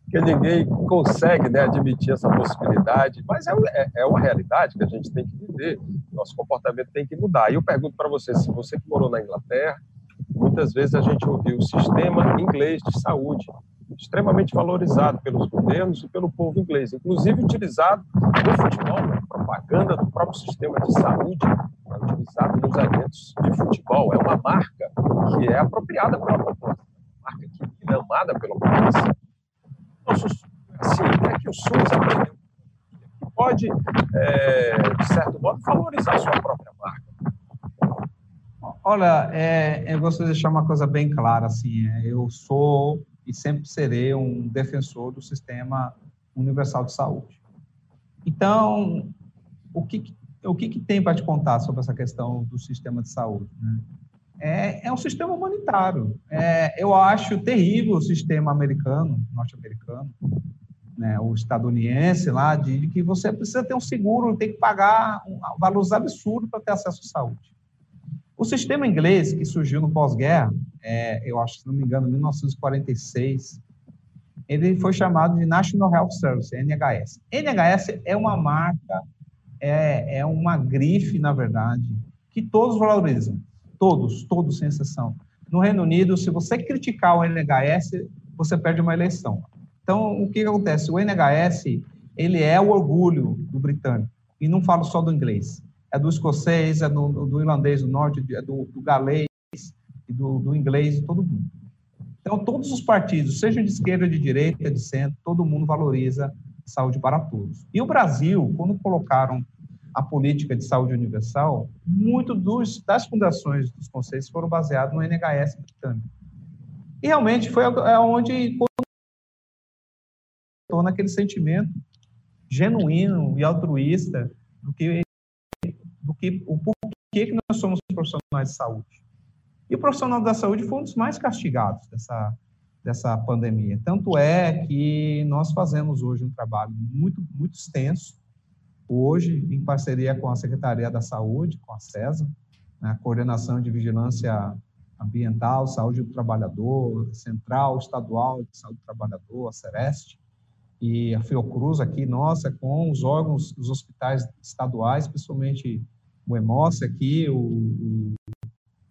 que ninguém consegue né, admitir essa possibilidade, mas é, é, é, uma realidade que a gente tem que viver, nosso comportamento tem que mudar. E eu pergunto para você, se você que morou na Inglaterra, muitas vezes a gente ouviu o sistema inglês de saúde, extremamente valorizado pelos governos e pelo povo inglês, inclusive utilizado no futebol, na propaganda do próprio sistema de saúde, utilizado nos eventos de futebol. É uma marca que é apropriada pela população, marca querida, amada pela população. Nosso assim, é que o SUS aprendeu que pode, é, de certo modo, valorizar sua própria marca. Olha, é, eu gostaria de deixar uma coisa bem clara, assim, é, eu sou e sempre serei um defensor do sistema universal de saúde. Então, o que, o que, que tem para te contar sobre essa questão do sistema de saúde? Né? É, é um sistema humanitário. É, eu acho terrível o sistema americano, norte-americano, né, o estadunidense lá, de, que você precisa ter um seguro, tem que pagar um, valores absurdos para ter acesso à saúde. O sistema inglês, que surgiu no pós-guerra, é, eu acho, se não me engano, em 1946, ele foi chamado de National Health Service, NHS. NHS é uma marca, é, é uma grife, na verdade, que todos valorizam. Todos, todos, sem exceção. No Reino Unido, se você criticar o NHS, você perde uma eleição. Então, o que acontece? O NHS, ele é o orgulho do britânico. E não falo só do inglês é do escocês, é do, do irlandês do norte, é do, do galês, e do, do inglês, de todo mundo. Então, todos os partidos, seja de esquerda, de direita, de centro, todo mundo valoriza saúde para todos. E o Brasil, quando colocaram a política de saúde universal, muito das fundações dos conselhos foram baseados no NHS britânico. E realmente foi é onde torna aquele sentimento genuíno e altruísta do que que o porquê que nós somos profissionais de saúde. E o profissional da saúde foi um dos mais castigados dessa, dessa pandemia. Tanto é que nós fazemos hoje um trabalho muito, muito extenso, hoje em parceria com a Secretaria da Saúde, com a CESA, né, a Coordenação de Vigilância Ambiental, Saúde do Trabalhador, Central Estadual de Saúde do Trabalhador, a Sereste, e a Fiocruz aqui, nossa, com os órgãos dos hospitais estaduais, principalmente o EMOS aqui, o, o,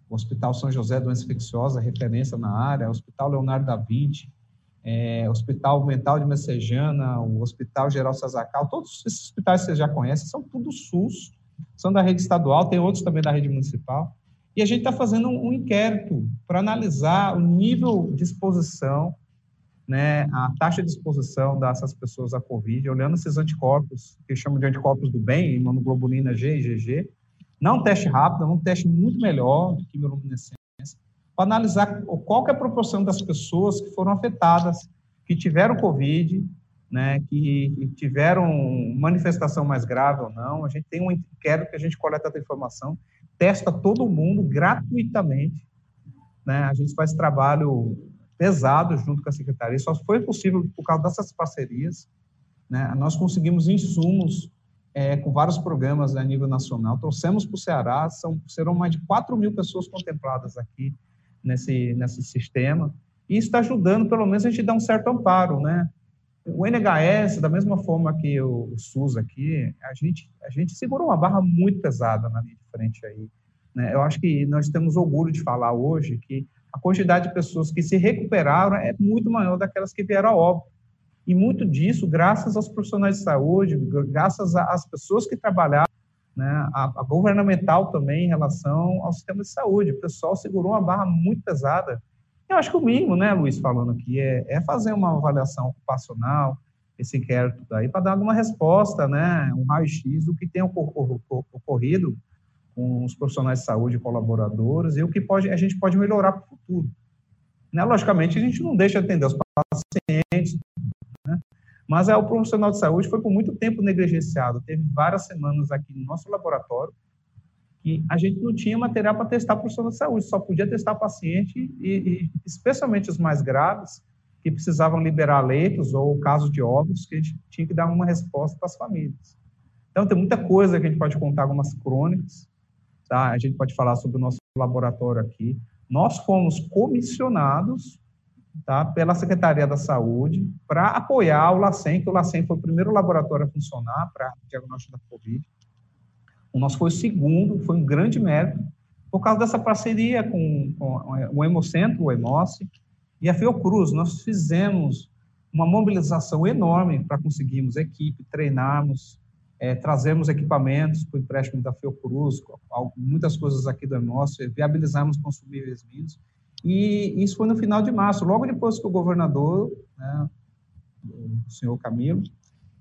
Hospital São José Doença Infecciosa, referência na área, o Hospital Leonardo da Vinci, é, Hospital Mental de Messejana, o Hospital Geral Sazacal, todos esses hospitais que vocês já conhecem, são tudo SUS, são da rede estadual, tem outros também da rede municipal, e a gente está fazendo um, um inquérito para analisar o nível de exposição, né, a taxa de exposição dessas pessoas à Covid, olhando esses anticorpos, que chamam de anticorpos do bem, imunoglobulina G e GG, não um teste rápido, é um teste muito melhor do que bioluminescência, para analisar qual é a proporção das pessoas que foram afetadas, que tiveram Covid, né, que tiveram manifestação mais grave ou não. A gente tem um inquérito que a gente coleta essa informação, testa todo mundo gratuitamente. Né? A gente faz trabalho pesado junto com a secretaria. Só foi possível por causa dessas parcerias. Né? Nós conseguimos insumos é, com vários programas a nível nacional. Trouxemos para o Ceará, são, serão mais de 4 mil pessoas contempladas aqui nesse, nesse sistema, e está ajudando, pelo menos, a gente dar um certo amparo, né? O NHS, da mesma forma que o, o SUS aqui, a gente, a gente segurou uma barra muito pesada na linha de frente aí. Né? Eu acho que nós temos orgulho de falar hoje que a quantidade de pessoas que se recuperaram é muito maior daquelas que vieram a óbito. E muito disso graças aos profissionais de saúde, graças às pessoas que trabalharam, né, a, a, governamental também em relação ao sistema de saúde. O pessoal segurou uma barra muito pesada. Eu acho que o mínimo, né, Luiz, falando aqui, é, é fazer uma avaliação ocupacional, esse inquérito daí, para dar alguma resposta, né, um raio-x do que tem ocorrido com os profissionais de saúde colaboradores e o que pode, a gente pode melhorar para o futuro. Né? Logicamente, a gente não deixa de atender os pacientes, mas é, o profissional de saúde foi por muito tempo negligenciado. Teve várias semanas aqui no nosso laboratório que a gente não tinha material para testar profissional de saúde, só podia testar paciente, e, e especialmente os mais graves, que precisavam liberar leitos ou casos de óbitos, que a gente tinha que dar uma resposta para as famílias. Então, tem muita coisa que a gente pode contar, algumas crônicas, tá? A gente pode falar sobre o nosso laboratório aqui. Nós fomos comissionados tá, pela Secretaria da Saúde para apoiar o LACEN, que o LACEN foi o primeiro laboratório a funcionar para diagnóstico da Covid. O nosso foi o segundo, foi um grande mérito, por causa dessa parceria com, com o Hemocentro, o Hemoce, e a Fiocruz. Nós fizemos uma mobilização enorme para conseguirmos equipe, treinarmos, é, trazemos equipamentos para o empréstimo da Fiocruz, muitas coisas aqui do nosso, viabilizamos consumíveis vindos. E isso foi no final de março, logo depois que o governador, né, o senhor Camilo,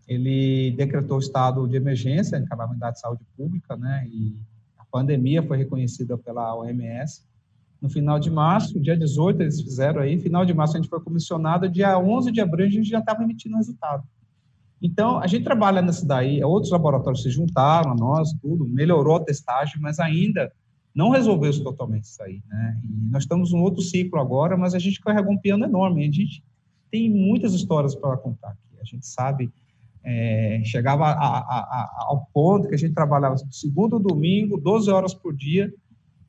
ele decretou o estado de emergência em calamidade de saúde pública, né, e a pandemia foi reconhecida pela OMS. No final de março, dia 18 eles fizeram aí, final de março a gente foi comissionado, dia 11 de abril a gente já estava emitindo resultado. Então, a gente trabalha nessa daí, outros laboratórios se juntaram a nós, tudo, melhorou a testagem, mas ainda não resolveu isso totalmente isso aí, né? E nós estamos num outro ciclo agora, mas a gente carregou um piano enorme, a gente tem muitas histórias para contar aqui. A gente sabe, é, chegava a, a, a, ao ponto que a gente trabalhava segundo domingo, 12 horas por dia,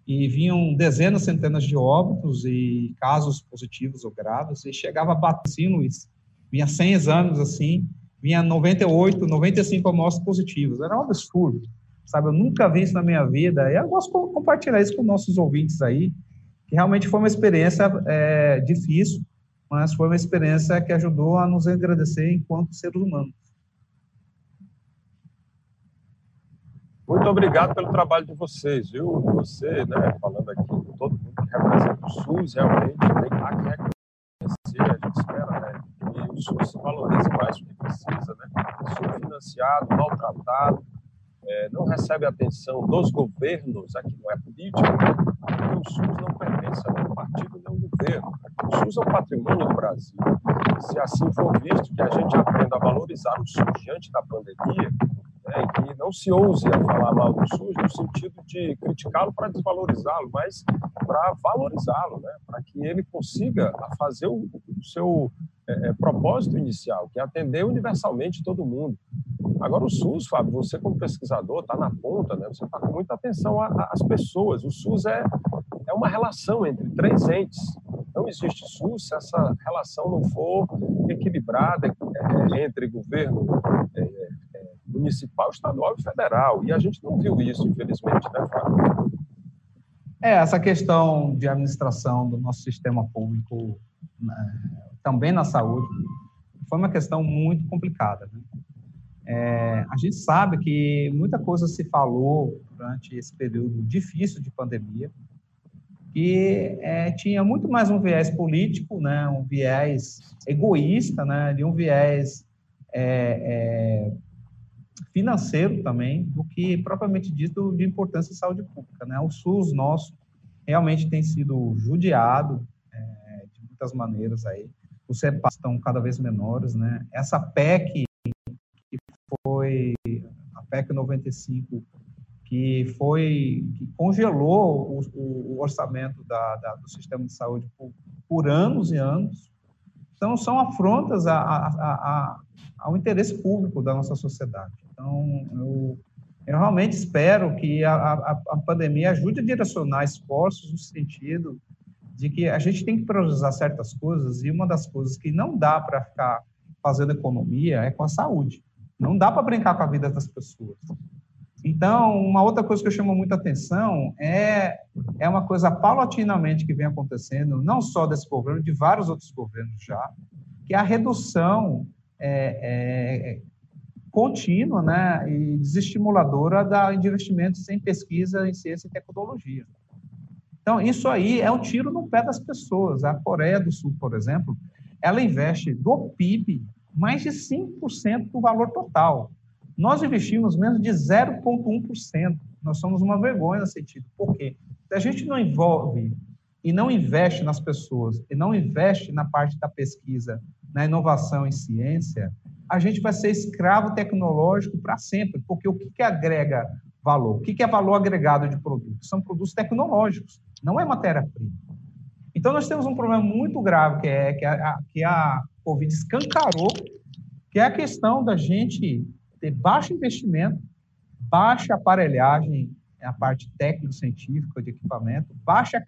e vinham dezenas, centenas de óbitos e casos positivos ou graves, e chegava a bater, assim, Luiz, vinha 100 exames assim, vinha 98, 95 amostras positivas. Era um absurdo, sabe? Eu nunca vi isso na minha vida. E eu gosto de compartilhar isso com nossos ouvintes aí, que realmente foi uma experiência é, difícil, mas foi uma experiência que ajudou a nos agradecer enquanto seres humanos. Muito obrigado pelo trabalho de vocês, viu? Você, né, falando aqui todo mundo que representa o SUS, realmente tem que reconhecer, a gente espera, né, que o SUS valorize mais o que precisa, né? Subfinanciado, maltratado, é, não recebe atenção dos governos, aqui não é política, porque o SUS não pertence a nenhum partido, nenhum governo. O SUS é o patrimônio do Brasil. Se assim for visto, que a gente aprenda a valorizar o SUS diante da pandemia, né, e que não se ouse a falar mal do SUS no sentido de criticá-lo para desvalorizá-lo, mas para valorizá-lo, né, para que ele consiga fazer o, o seu é, é, propósito inicial, que é atender universalmente todo mundo. Agora, o SUS, Fábio, você como pesquisador está na ponta, né, você está com muita atenção às pessoas. O SUS é, é uma relação entre três entes. Não existe SUS se essa relação não for equilibrada é, entre governo é, é, municipal, estadual e federal. E a gente não viu isso, infelizmente, né, Fábio? É, essa questão de administração do nosso sistema público, né, também na saúde, foi uma questão muito complicada. Né? É, a gente sabe que muita coisa se falou durante esse período difícil de pandemia, que é, tinha muito mais um viés político, né, um viés egoísta, né, de um viés é, é, financeiro também, do que propriamente dito de importância de saúde pública. Né? O SUS nosso realmente tem sido judiado é, de muitas maneiras aí. Os repasses estão cada vez menores, né? Essa PEC foi a PEC 95 que foi que congelou o, o orçamento da, da, do sistema de saúde por, por, anos e anos. Então, são afrontas a, a, a, ao interesse público da nossa sociedade. Então, eu, eu realmente espero que a, pandemia ajude a direcionar esforços no sentido de que a gente tem que priorizar certas coisas e uma das coisas que não dá para ficar fazendo economia é com a saúde. Não dá para brincar com a vida das pessoas. Então, uma outra coisa que eu chamo muita atenção é, é uma coisa paulatinamente que vem acontecendo, não só desse governo, de vários outros governos já, que é a redução é, é, contínua né, e desestimuladora da, investimentos em pesquisa em ciência e tecnologia. Então, isso aí é um tiro no pé das pessoas. A Coreia do Sul, por exemplo, ela investe do PIB mais de 5% do valor total. Nós investimos menos de 0,1%. Nós somos uma vergonha nesse sentido. Por quê? Se a gente não envolve e não investe nas pessoas, e não investe na parte da pesquisa, na inovação em ciência, a gente vai ser escravo tecnológico para sempre. Porque o que, que agrega valor? O que, que é valor agregado de produtos? São produtos tecnológicos, não é matéria-prima. Então, nós temos um problema muito grave, que é que a, que a Covid escancarou, que é a questão da gente ter baixo investimento, baixa aparelhagem, a parte técnico-científica de equipamento, baixa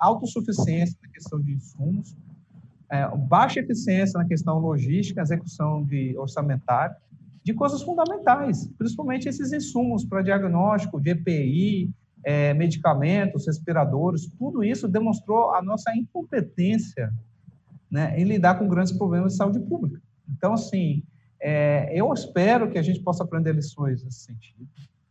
autossuficiência na questão de insumos, é, baixa eficiência na questão logística, execução de orçamentário, de coisas fundamentais, principalmente esses insumos para diagnóstico de EPI, é, medicamentos, respiradores, tudo isso demonstrou a nossa incompetência né, em lidar com grandes problemas de saúde pública. Então, assim, é, eu espero que a gente possa aprender lições nesse sentido.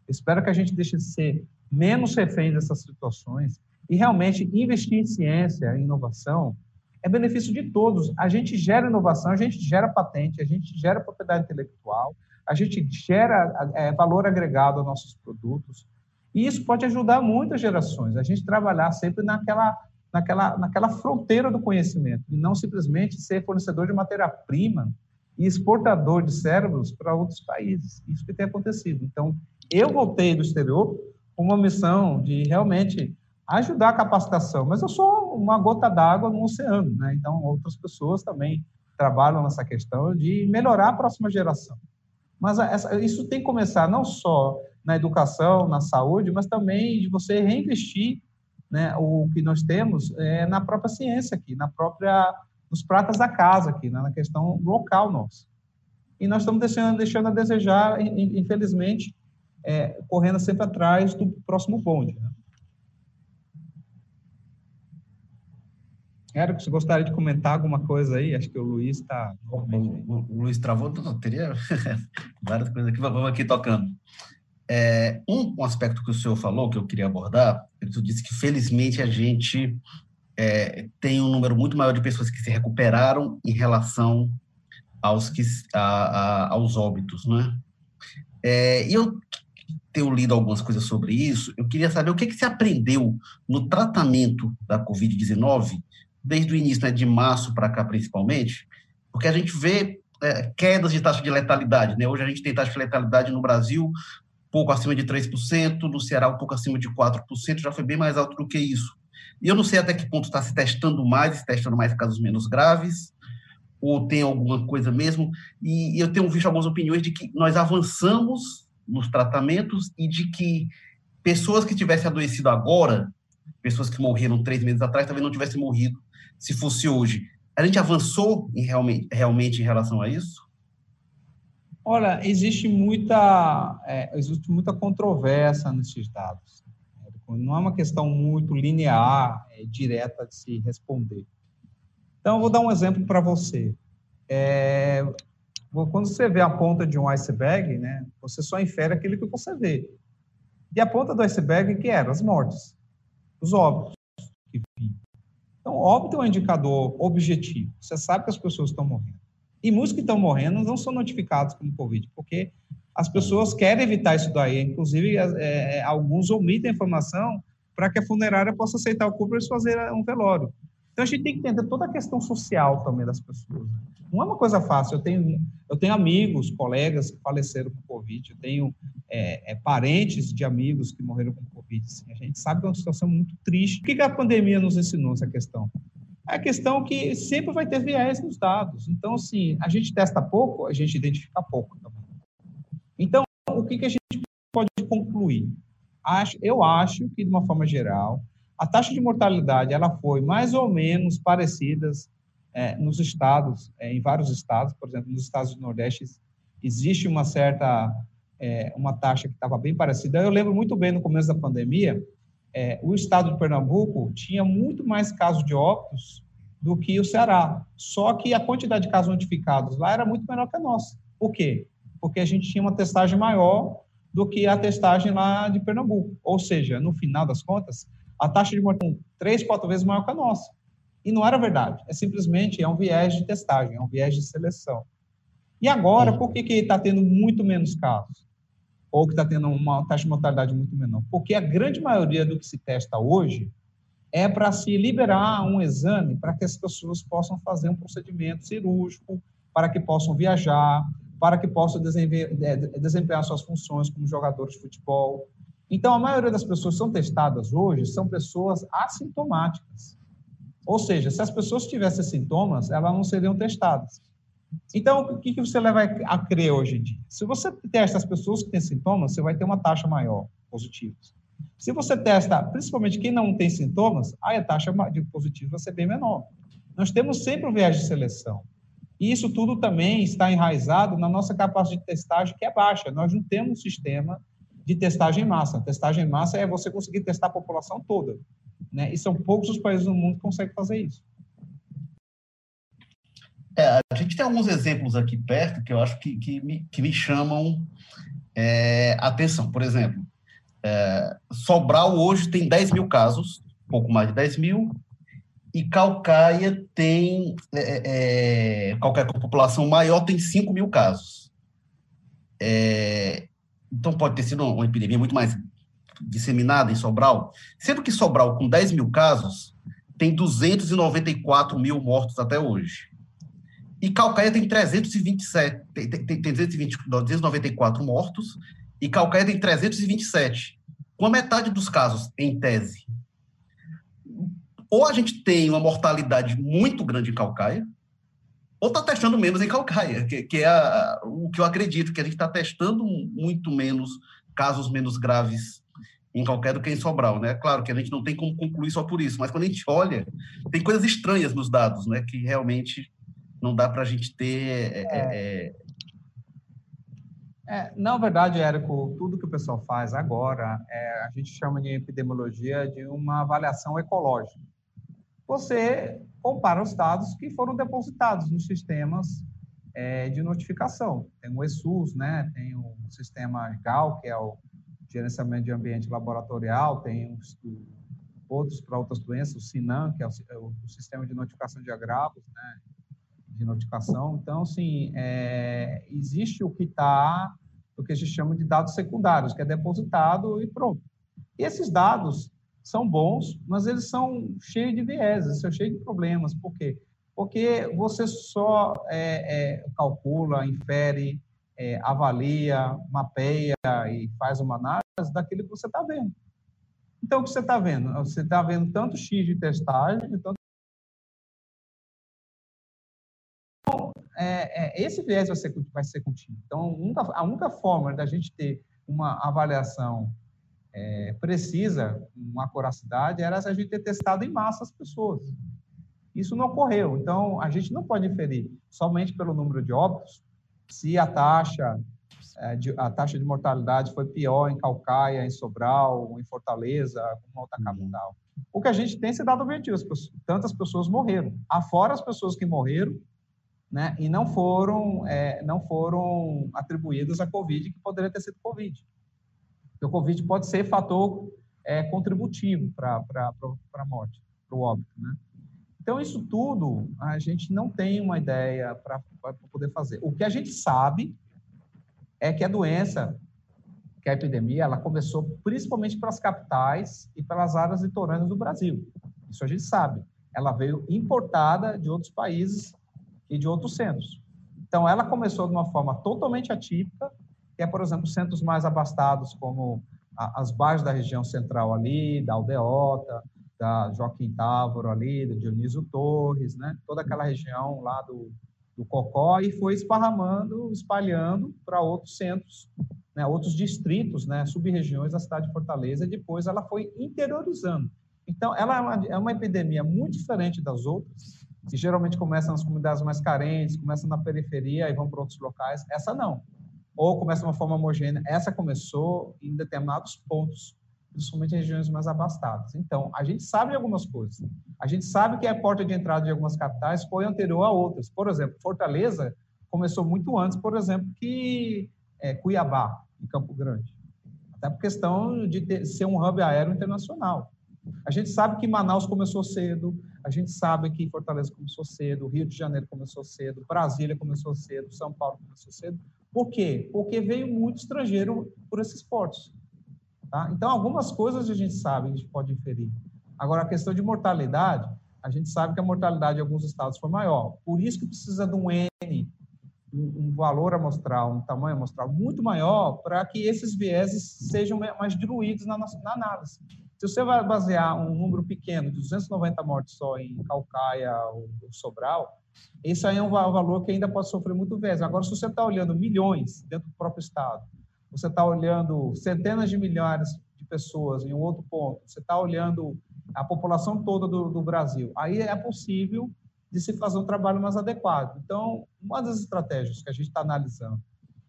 Espero que a gente deixe de ser menos refém dessas situações e realmente investir em ciência, em inovação, é benefício de todos. A gente gera inovação, a gente gera patente, a gente gera propriedade intelectual, a gente gera é, valor agregado aos nossos produtos. E isso pode ajudar muitas gerações. A gente trabalhar sempre naquela, naquela, naquela fronteira do conhecimento e não simplesmente ser fornecedor de matéria-prima e exportador de cérebros para outros países. Isso que tem acontecido. Então, eu voltei do exterior com uma missão de realmente ajudar a capacitação, mas eu sou uma gota d'água no oceano, né? Então, outras pessoas também trabalham nessa questão de melhorar a próxima geração. Mas essa, isso tem que começar não só na educação, na saúde, mas também de você reinvestir né, o que nós temos é, na própria ciência aqui, na própria, nos pratas da casa aqui, né, na questão local nossa. E nós estamos deixando, deixando a desejar, infelizmente, é, correndo sempre atrás do próximo bonde. Né? Érico, você gostaria de comentar alguma coisa aí? Acho que o Luiz está. O, o, Luiz travou, não, teria várias coisas aqui, vamos aqui tocando. É, um, um, aspecto que o senhor falou, que eu queria abordar, ele disse que felizmente a gente é, tem um número muito maior de pessoas que se recuperaram em relação aos, que, a, a, aos óbitos, né? É, e eu tenho lido algumas coisas sobre isso, eu queria saber o que, que se aprendeu no tratamento da Covid-19 desde o início, né, de março para cá principalmente, porque a gente vê é, quedas de taxa de letalidade. Né? Hoje a gente tem taxa de letalidade no Brasil pouco acima de 3%, no Ceará um pouco acima de 4%, já foi bem mais alto do que isso. E eu não sei até que ponto está se testando mais, se testando mais casos menos graves, ou tem alguma coisa mesmo. E eu tenho visto algumas opiniões de que nós avançamos nos tratamentos e de que pessoas que tivessem adoecido agora, pessoas que morreram três meses atrás, talvez não tivessem morrido se fosse hoje. A gente avançou em realmente, realmente em relação a isso? Olha, existe muita, é, existe muita controvérsia nesses dados. Não é uma questão muito linear, é, direta de se responder. Então, eu vou dar um exemplo para você. É, quando você vê a ponta de um iceberg, né, você só infere aquilo que você vê. E a ponta do iceberg que era as mortes, os óbitos que então, óbito é um indicador objetivo. Você sabe que as pessoas estão morrendo. E muitos que estão morrendo não são notificados como Covid, porque as pessoas querem evitar isso daí. Inclusive, é, é alguns omitem a informação para que a funerária possa aceitar o corpo e fazer um velório. Então, a gente tem que entender toda a questão social também das pessoas. Né? Não é uma coisa fácil. Eu tenho, eu tenho amigos, colegas que faleceram com Covid, eu tenho é, é, parentes de amigos que morreram com Covid. Assim. A gente sabe que é uma situação muito triste. O que a pandemia nos ensinou essa questão? É a questão que sempre vai ter viés nos dados. Então, assim, a gente testa pouco, a gente identifica pouco também. Então, o que, que a gente pode concluir? Acho, eu acho que, de uma forma geral, a taxa de mortalidade ela foi mais ou menos parecidas é, nos estados, é, em vários estados, por exemplo, nos estados do Nordeste existe uma certa é, uma taxa que estava bem parecida. Eu lembro muito bem no começo da pandemia, é, o estado de Pernambuco tinha muito mais casos de óbitos do que o Ceará. Só que a quantidade de casos notificados lá era muito menor que a nossa. Por quê? Porque a gente tinha uma testagem maior do que a testagem lá de Pernambuco. Ou seja, no final das contas, a taxa de mortalidade três, quatro vezes maior que a nossa. E não era verdade. É simplesmente é um viés de testagem, é um viés de seleção. E agora, por que está tendo muito menos casos? Ou que está tendo uma taxa de mortalidade muito menor? Porque a grande maioria do que se testa hoje é para se liberar um exame para que as pessoas possam fazer um procedimento cirúrgico, para que possam viajar, para que possam é, desempenhar suas funções como jogadores de futebol, então, a maioria das pessoas que são testadas hoje são pessoas assintomáticas. Ou seja, se as pessoas tivessem sintomas, elas não seriam testadas. Então, o que, você leva a crer hoje em dia? Se você testa as pessoas que têm sintomas, você vai ter uma taxa maior positivos. Se você testa, principalmente quem não tem sintomas, aí a taxa de positivos vai ser bem menor. Nós temos sempre um viés de seleção. E isso tudo também está enraizado na nossa capacidade de testagem, que é baixa. Nós não temos um sistema de testagem em massa. Testagem em massa é você conseguir testar a população toda. Né? E são poucos os países do mundo que conseguem fazer isso. É, a gente tem alguns exemplos aqui perto que eu acho que, que, me, que me chamam é, atenção. Por exemplo, é, Sobral hoje tem 10 mil casos, pouco mais de 10 mil, e Calcaia tem, é, é, Calcaia com população maior tem 5 mil casos. É, então pode ter sido uma epidemia muito mais disseminada em Sobral, sendo que Sobral, com 10 mil casos, tem 294 mil mortos até hoje. E Calcaia tem 327, tem, tem, tem 220, 294 mortos, e Calcaia tem 327, com a metade dos casos, em tese. Ou a gente tem uma mortalidade muito grande em Calcaia, ou está testando menos em Calcaia, que, que é a, o que eu acredito, que a gente está testando muito menos casos menos graves em qualquer do que em Sobral, né? Claro que a gente não tem como concluir só por isso, mas quando a gente olha, tem coisas estranhas nos dados, né? Que realmente não dá para a gente ter. É, é. É, é... na verdade, Érico, tudo que o pessoal faz agora, é, a gente chama de epidemiologia de uma avaliação ecológica. Você compara os dados que foram depositados nos sistemas é, de notificação. Tem o ESUS, né? tem o sistema GAL, que é o gerenciamento de ambiente laboratorial, tem os, outros para outras doenças, o SINAM, que é o, é o, sistema de notificação de agravos, né, de notificação. Então, assim, é, existe o que está, o que a gente chama de dados secundários, que é depositado e pronto. E esses dados são bons, mas eles são cheios de vieses, são cheios de problemas. Por quê? Porque você só é, é, calcula, infere, é, avalia, mapeia e faz uma análise daquilo que você está vendo. Então, o que você está vendo? Você está vendo tanto X de testagem, tanto é, é, esse viés vai ser, vai ser contínuo. Então, a única, a única forma da gente ter uma avaliação é, precisa, uma acuracidade, era se a gente ter testado em massa as pessoas. Isso não ocorreu. Então, a gente não pode inferir somente pelo número de óbitos se a taxa é, de, a taxa de mortalidade foi pior em Calcaia, em Sobral, em Fortaleza, como outra uhum. capital. O que a gente tem se dado objetivo, tantas pessoas morreram. Afora as pessoas que morreram, né, e não foram, é, não foram atribuídas a Covid, que poderia ter sido Covid. O Covid pode ser fator é, contributivo para a morte, para o óbito, né? Então, isso tudo a gente não tem uma ideia para poder fazer. O que a gente sabe é que a doença, que a epidemia, ela começou principalmente para as capitais e pelas áreas litorâneas do Brasil. Isso a gente sabe. Ela veio importada de outros países e de outros centros. Então, ela começou de uma forma totalmente atípica, que é, por exemplo, centros mais abastados, como as baixas da região central ali, da Aldeota, da Joaquim Távoro ali, do Dionísio Torres, né? Toda aquela região lá do, do Cocó e foi esparramando, espalhando para outros centros, né? Outros distritos, né? Sub-regiões da cidade de Fortaleza. E depois ela foi interiorizando. Então, ela é uma, é uma epidemia muito diferente das outras, que geralmente começa nas comunidades mais carentes, começa na periferia e vão para outros locais. Essa não. Ou começa de uma forma homogênea. Essa começou em determinados pontos principalmente regiões mais abastadas. Então, a gente sabe de algumas coisas. A gente sabe que a porta de entrada de algumas capitais foi anterior a outras. Por exemplo, Fortaleza começou muito antes, por exemplo, que é, Cuiabá, em Campo Grande. Até por questão de ter, ser um hub aéreo internacional. A gente sabe que Manaus começou cedo, a gente sabe que Fortaleza começou cedo, Rio de Janeiro começou cedo, Brasília começou cedo, São Paulo começou cedo. Por quê? Porque veio muito estrangeiro por esses portos. Tá? Então, algumas coisas a gente sabe, a gente pode inferir. Agora, a questão de mortalidade, a gente sabe que a mortalidade em alguns estados foi maior. Por isso que precisa de um N, um valor amostral, um tamanho amostral muito maior para que esses vieses sejam mais diluídos na, na análise. Se você vai basear um número pequeno, de 290 mortes só em Calcaia ou Sobral, esse aí é um valor que ainda pode sofrer muito viés. Agora, se você está olhando milhões dentro do próprio estado, você está olhando centenas de milhares de pessoas em um outro ponto, você está olhando a população toda do, do, Brasil, aí é possível de se fazer um trabalho mais adequado. Então, uma das estratégias que a gente está analisando,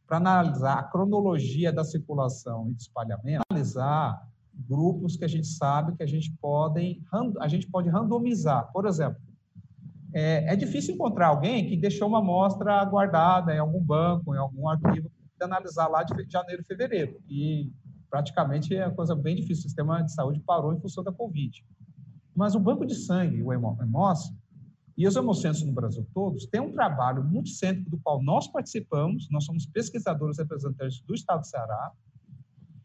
para analisar a cronologia da circulação e do espalhamento, analisar grupos que a gente sabe que a gente, podem, a gente pode randomizar. Por exemplo, é, é, difícil encontrar alguém que deixou uma amostra guardada em algum banco, em algum arquivo, para analisar lá de janeiro e fevereiro. E praticamente é uma coisa bem difícil. O sistema de saúde parou em função da Covid. Mas o banco de sangue, o HEMOS, e os hemocentros no Brasil todos têm um trabalho multicêntrico do qual nós participamos, nós somos pesquisadores representantes do Estado do Ceará,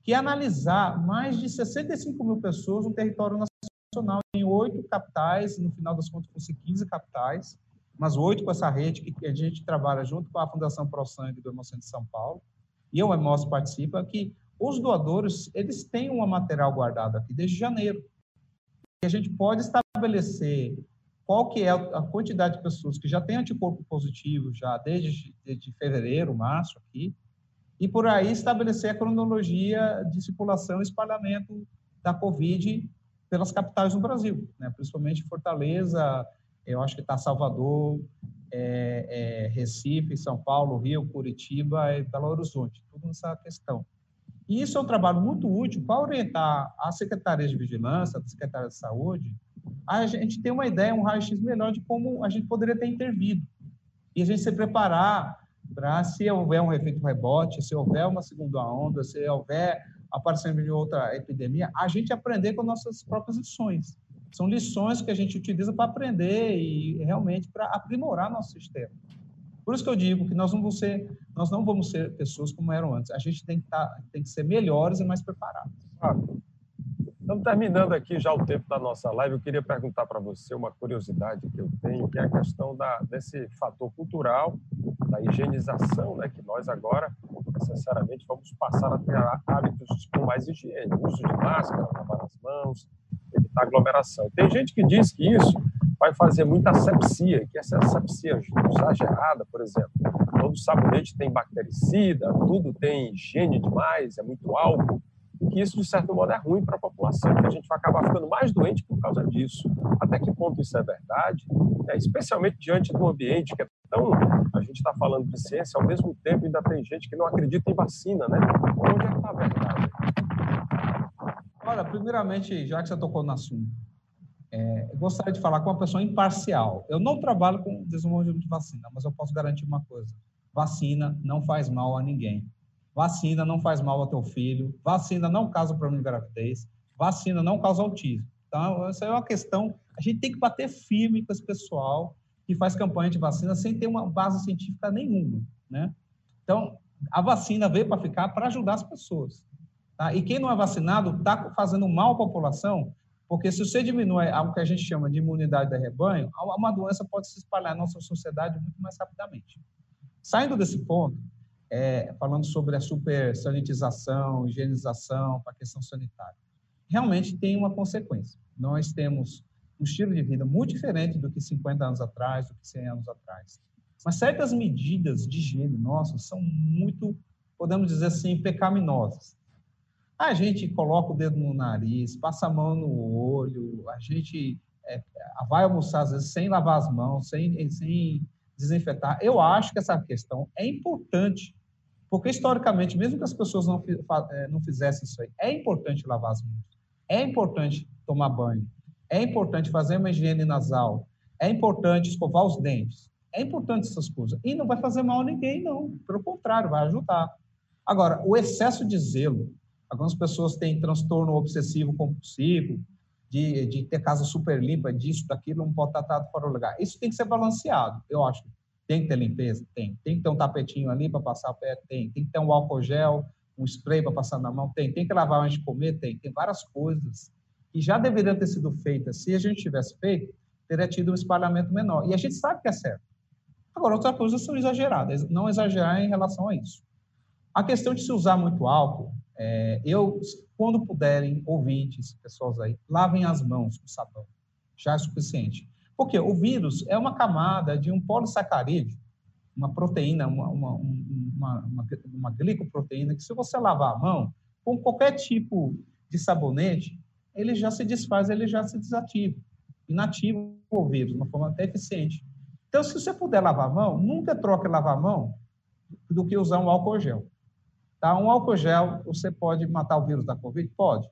que é analisar mais de 65 mil pessoas no território nacional, em oito capitais, no final das contas fosse 15 capitais, mas oito com essa rede que a gente trabalha junto com a Fundação Pro Sangue do Hemocentro de São Paulo, e o Hemos participa, que os doadores, eles têm um material guardado aqui desde janeiro. E a gente pode estabelecer qual que é a quantidade de pessoas que já têm anticorpo positivo já desde, desde fevereiro, março aqui, e por aí estabelecer a cronologia de circulação e espalhamento da Covid pelas capitais do Brasil, né? principalmente Fortaleza, eu acho que está Salvador, é, é, Recife, São Paulo, Rio, Curitiba e Belo Horizonte, tudo nessa questão. E isso é um trabalho muito útil para orientar a Secretaria de Vigilância, a Secretaria de Saúde, a gente tem uma ideia, um raio-x melhor de como a gente poderia ter intervido. E a gente se preparar para, se houver um efeito rebote, se houver uma segunda onda, se houver aparecendo de outra epidemia, a gente aprender com nossas próprias lições. São lições que a gente utiliza para aprender e realmente para aprimorar nosso sistema. Por isso que eu digo que nós não vamos ser, nós não vamos ser pessoas como eram antes. A gente tem que, tá, tem que ser melhores e mais preparados. Ah, Estamos terminando aqui já o tempo da nossa live. Eu queria perguntar para você uma curiosidade que eu tenho, que é a questão da, desse fator cultural, da higienização, né, que nós agora, necessariamente, vamos passar a ter hábitos com mais higiene, uso de máscara, lavar as mãos, evitar aglomeração. Tem gente que diz que isso vai fazer muita asepsia, que essa asepsia exagerada, por exemplo, todo sabonete tem bactericida, tudo tem higiene demais, é muito álcool, que isso, de certo modo, é ruim para a população, que a gente vai acabar ficando mais doente por causa disso. Até que ponto isso é verdade? É, especialmente diante do ambiente que é tão... A gente está falando de ciência, ao mesmo tempo ainda tem gente que não acredita em vacina, né? Onde é que está a verdade? Olha, primeiramente, já que você tocou no assunto, é, eu gostaria de falar com uma pessoa imparcial. Eu não trabalho com desenvolvimento de vacina, mas eu posso garantir uma coisa: vacina não faz mal a ninguém. Vacina não faz mal ao teu filho, vacina não causa problema de gravidez, vacina não causa autismo. Então, essa é uma questão, a gente tem que bater firme com esse pessoal que faz campanha de vacina sem ter uma base científica nenhuma, né? Então, a vacina veio para ficar para ajudar as pessoas. Tá? E quem não é vacinado está fazendo mal à população, porque se você diminui algo que a gente chama de imunidade de rebanho, uma doença pode se espalhar na nossa sociedade muito mais rapidamente. Saindo desse ponto, é, falando sobre a super sanitização, higienização, para a questão sanitária. Realmente tem uma consequência. Nós temos um estilo de vida muito diferente do que 50 anos atrás, do que 100 anos atrás. Mas certas medidas de higiene nossas são muito, podemos dizer assim, pecaminosas. A gente coloca o dedo no nariz, passa a mão no olho, a gente é, vai almoçar às vezes sem lavar as mãos, sem, sem desinfetar. Eu acho que essa questão é importante porque, historicamente, mesmo que as pessoas não, é, não fizessem isso aí, é importante lavar as mãos, é importante tomar banho, é importante fazer uma higiene nasal, é importante escovar os dentes, é importante essas coisas. E não vai fazer mal a ninguém, não. Pelo contrário, vai ajudar. Agora, o excesso de zelo, algumas pessoas têm transtorno obsessivo compulsivo, de, de ter casa super limpa, disso, daquilo, não pode estar tratado fora do lugar. Isso tem que ser balanceado, eu acho. Tem que ter limpeza? Tem. Tem que ter um tapetinho ali para passar o pé? Tem. Tem que ter um álcool gel, um spray para passar na mão? Tem. Tem que lavar antes de comer? Tem. Tem várias coisas que já deveriam ter sido feitas. Se a gente tivesse feito, teria tido um espalhamento menor. E a gente sabe que é certo. Agora, outras coisas são exageradas. Não exagerar em relação a isso. A questão de se usar muito álcool, é, eu, quando puderem, ouvintes, pessoas aí, lavem as mãos com sabão. Já é suficiente. Porque o vírus é uma camada de um polissacarídeo, uma proteína, uma, uma, uma, uma, glicoproteína, que se você lavar a mão, com qualquer tipo de sabonete, ele já se desfaz, ele já se desativa. Inativa o vírus, de uma forma até eficiente. Então, se você puder lavar a mão, nunca troque lavar a mão do que usar um álcool gel. Tá? Um álcool gel, você pode matar o vírus da Covid? Pode.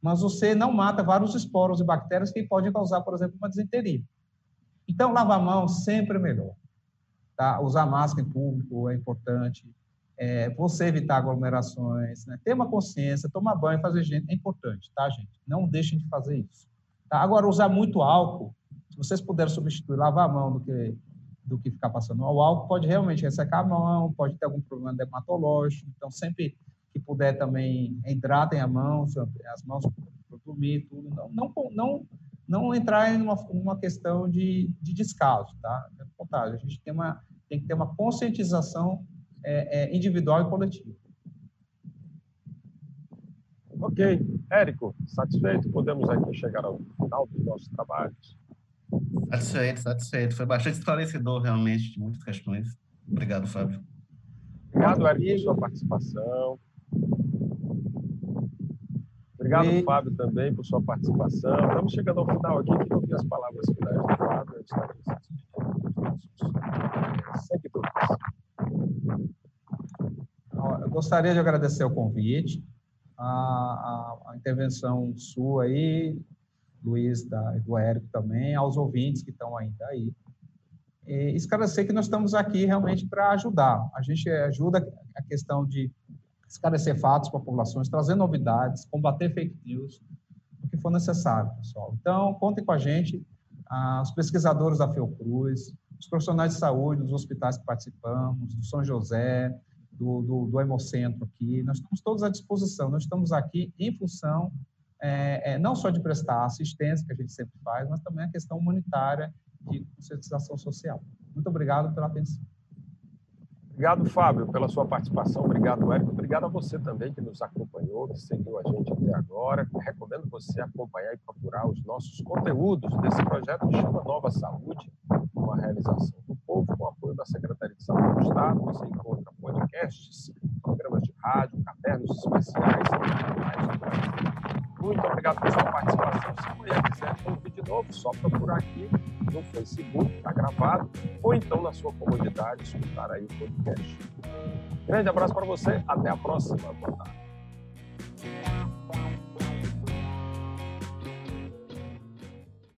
Mas você não mata vários esporos e bactérias que podem causar, por exemplo, uma disenteria. Então, lavar a mão sempre é melhor. Tá? Usar máscara em público é importante. É, você evitar aglomerações, né? ter uma consciência, tomar banho, fazer higiene é importante, tá, gente? Não deixem de fazer isso. Tá? Agora, usar muito álcool, se vocês puderem substituir lavar a mão do que do que ficar passando ao álcool, pode realmente ressecar a mão, pode ter algum problema dermatológico. Então, sempre que puder também, hidratem a mão, as mãos para dormir, tudo. Não, não, não, não entrar em uma, uma questão de, de descaso, tá? É contrário, a gente tem, uma, tem que ter uma conscientização é, é, individual e coletiva. Ok. Érico, satisfeito? Podemos aqui chegar ao final dos nossos trabalhos. Satisfeito, satisfeito. Foi bastante esclarecedor, realmente, de muitas questões. Obrigado, Fábio. Obrigado, Érico, pela sua participação. Obrigado, e... Fábio, também, por sua participação. Estamos chegando ao final aqui. Queria ouvir as palavras finais do Fábio antes da gente se seguidores. Eu gostaria de agradecer o convite, a, a, a intervenção sua aí, Luiz, da, do Érico também, aos ouvintes que estão ainda aí. E esclarecer que nós estamos aqui realmente para ajudar. A gente ajuda a questão de esclarecer fatos para populações, trazer novidades, combater fake news, o que for necessário, pessoal. Então, contem com a gente, ah, os pesquisadores da Fiocruz, os profissionais de saúde dos hospitais que participamos, do São José, do, do, do Hemocentro aqui, nós estamos todos à disposição, nós estamos aqui em função é, é, não só de prestar assistência, que a gente sempre faz, mas também a questão humanitária de conscientização social. Muito obrigado pela atenção. Obrigado, Fábio, pela sua participação. Obrigado, Érico. Obrigado a você também que nos acompanhou, que seguiu a gente até agora. Recomendo você acompanhar e procurar os nossos conteúdos desse projeto que chama Nova Saúde, uma realização do povo com apoio da Secretaria de Saúde do Estado. Você encontra podcasts, programas de rádio, cadernos especiais. Muito obrigado pela sua participação. Se a mulher quiser ouvir de novo, só procurar aqui no Facebook, está gravado, ou então na sua comunidade, escutar aí o podcast. Grande abraço para você, até a próxima. Boa tarde.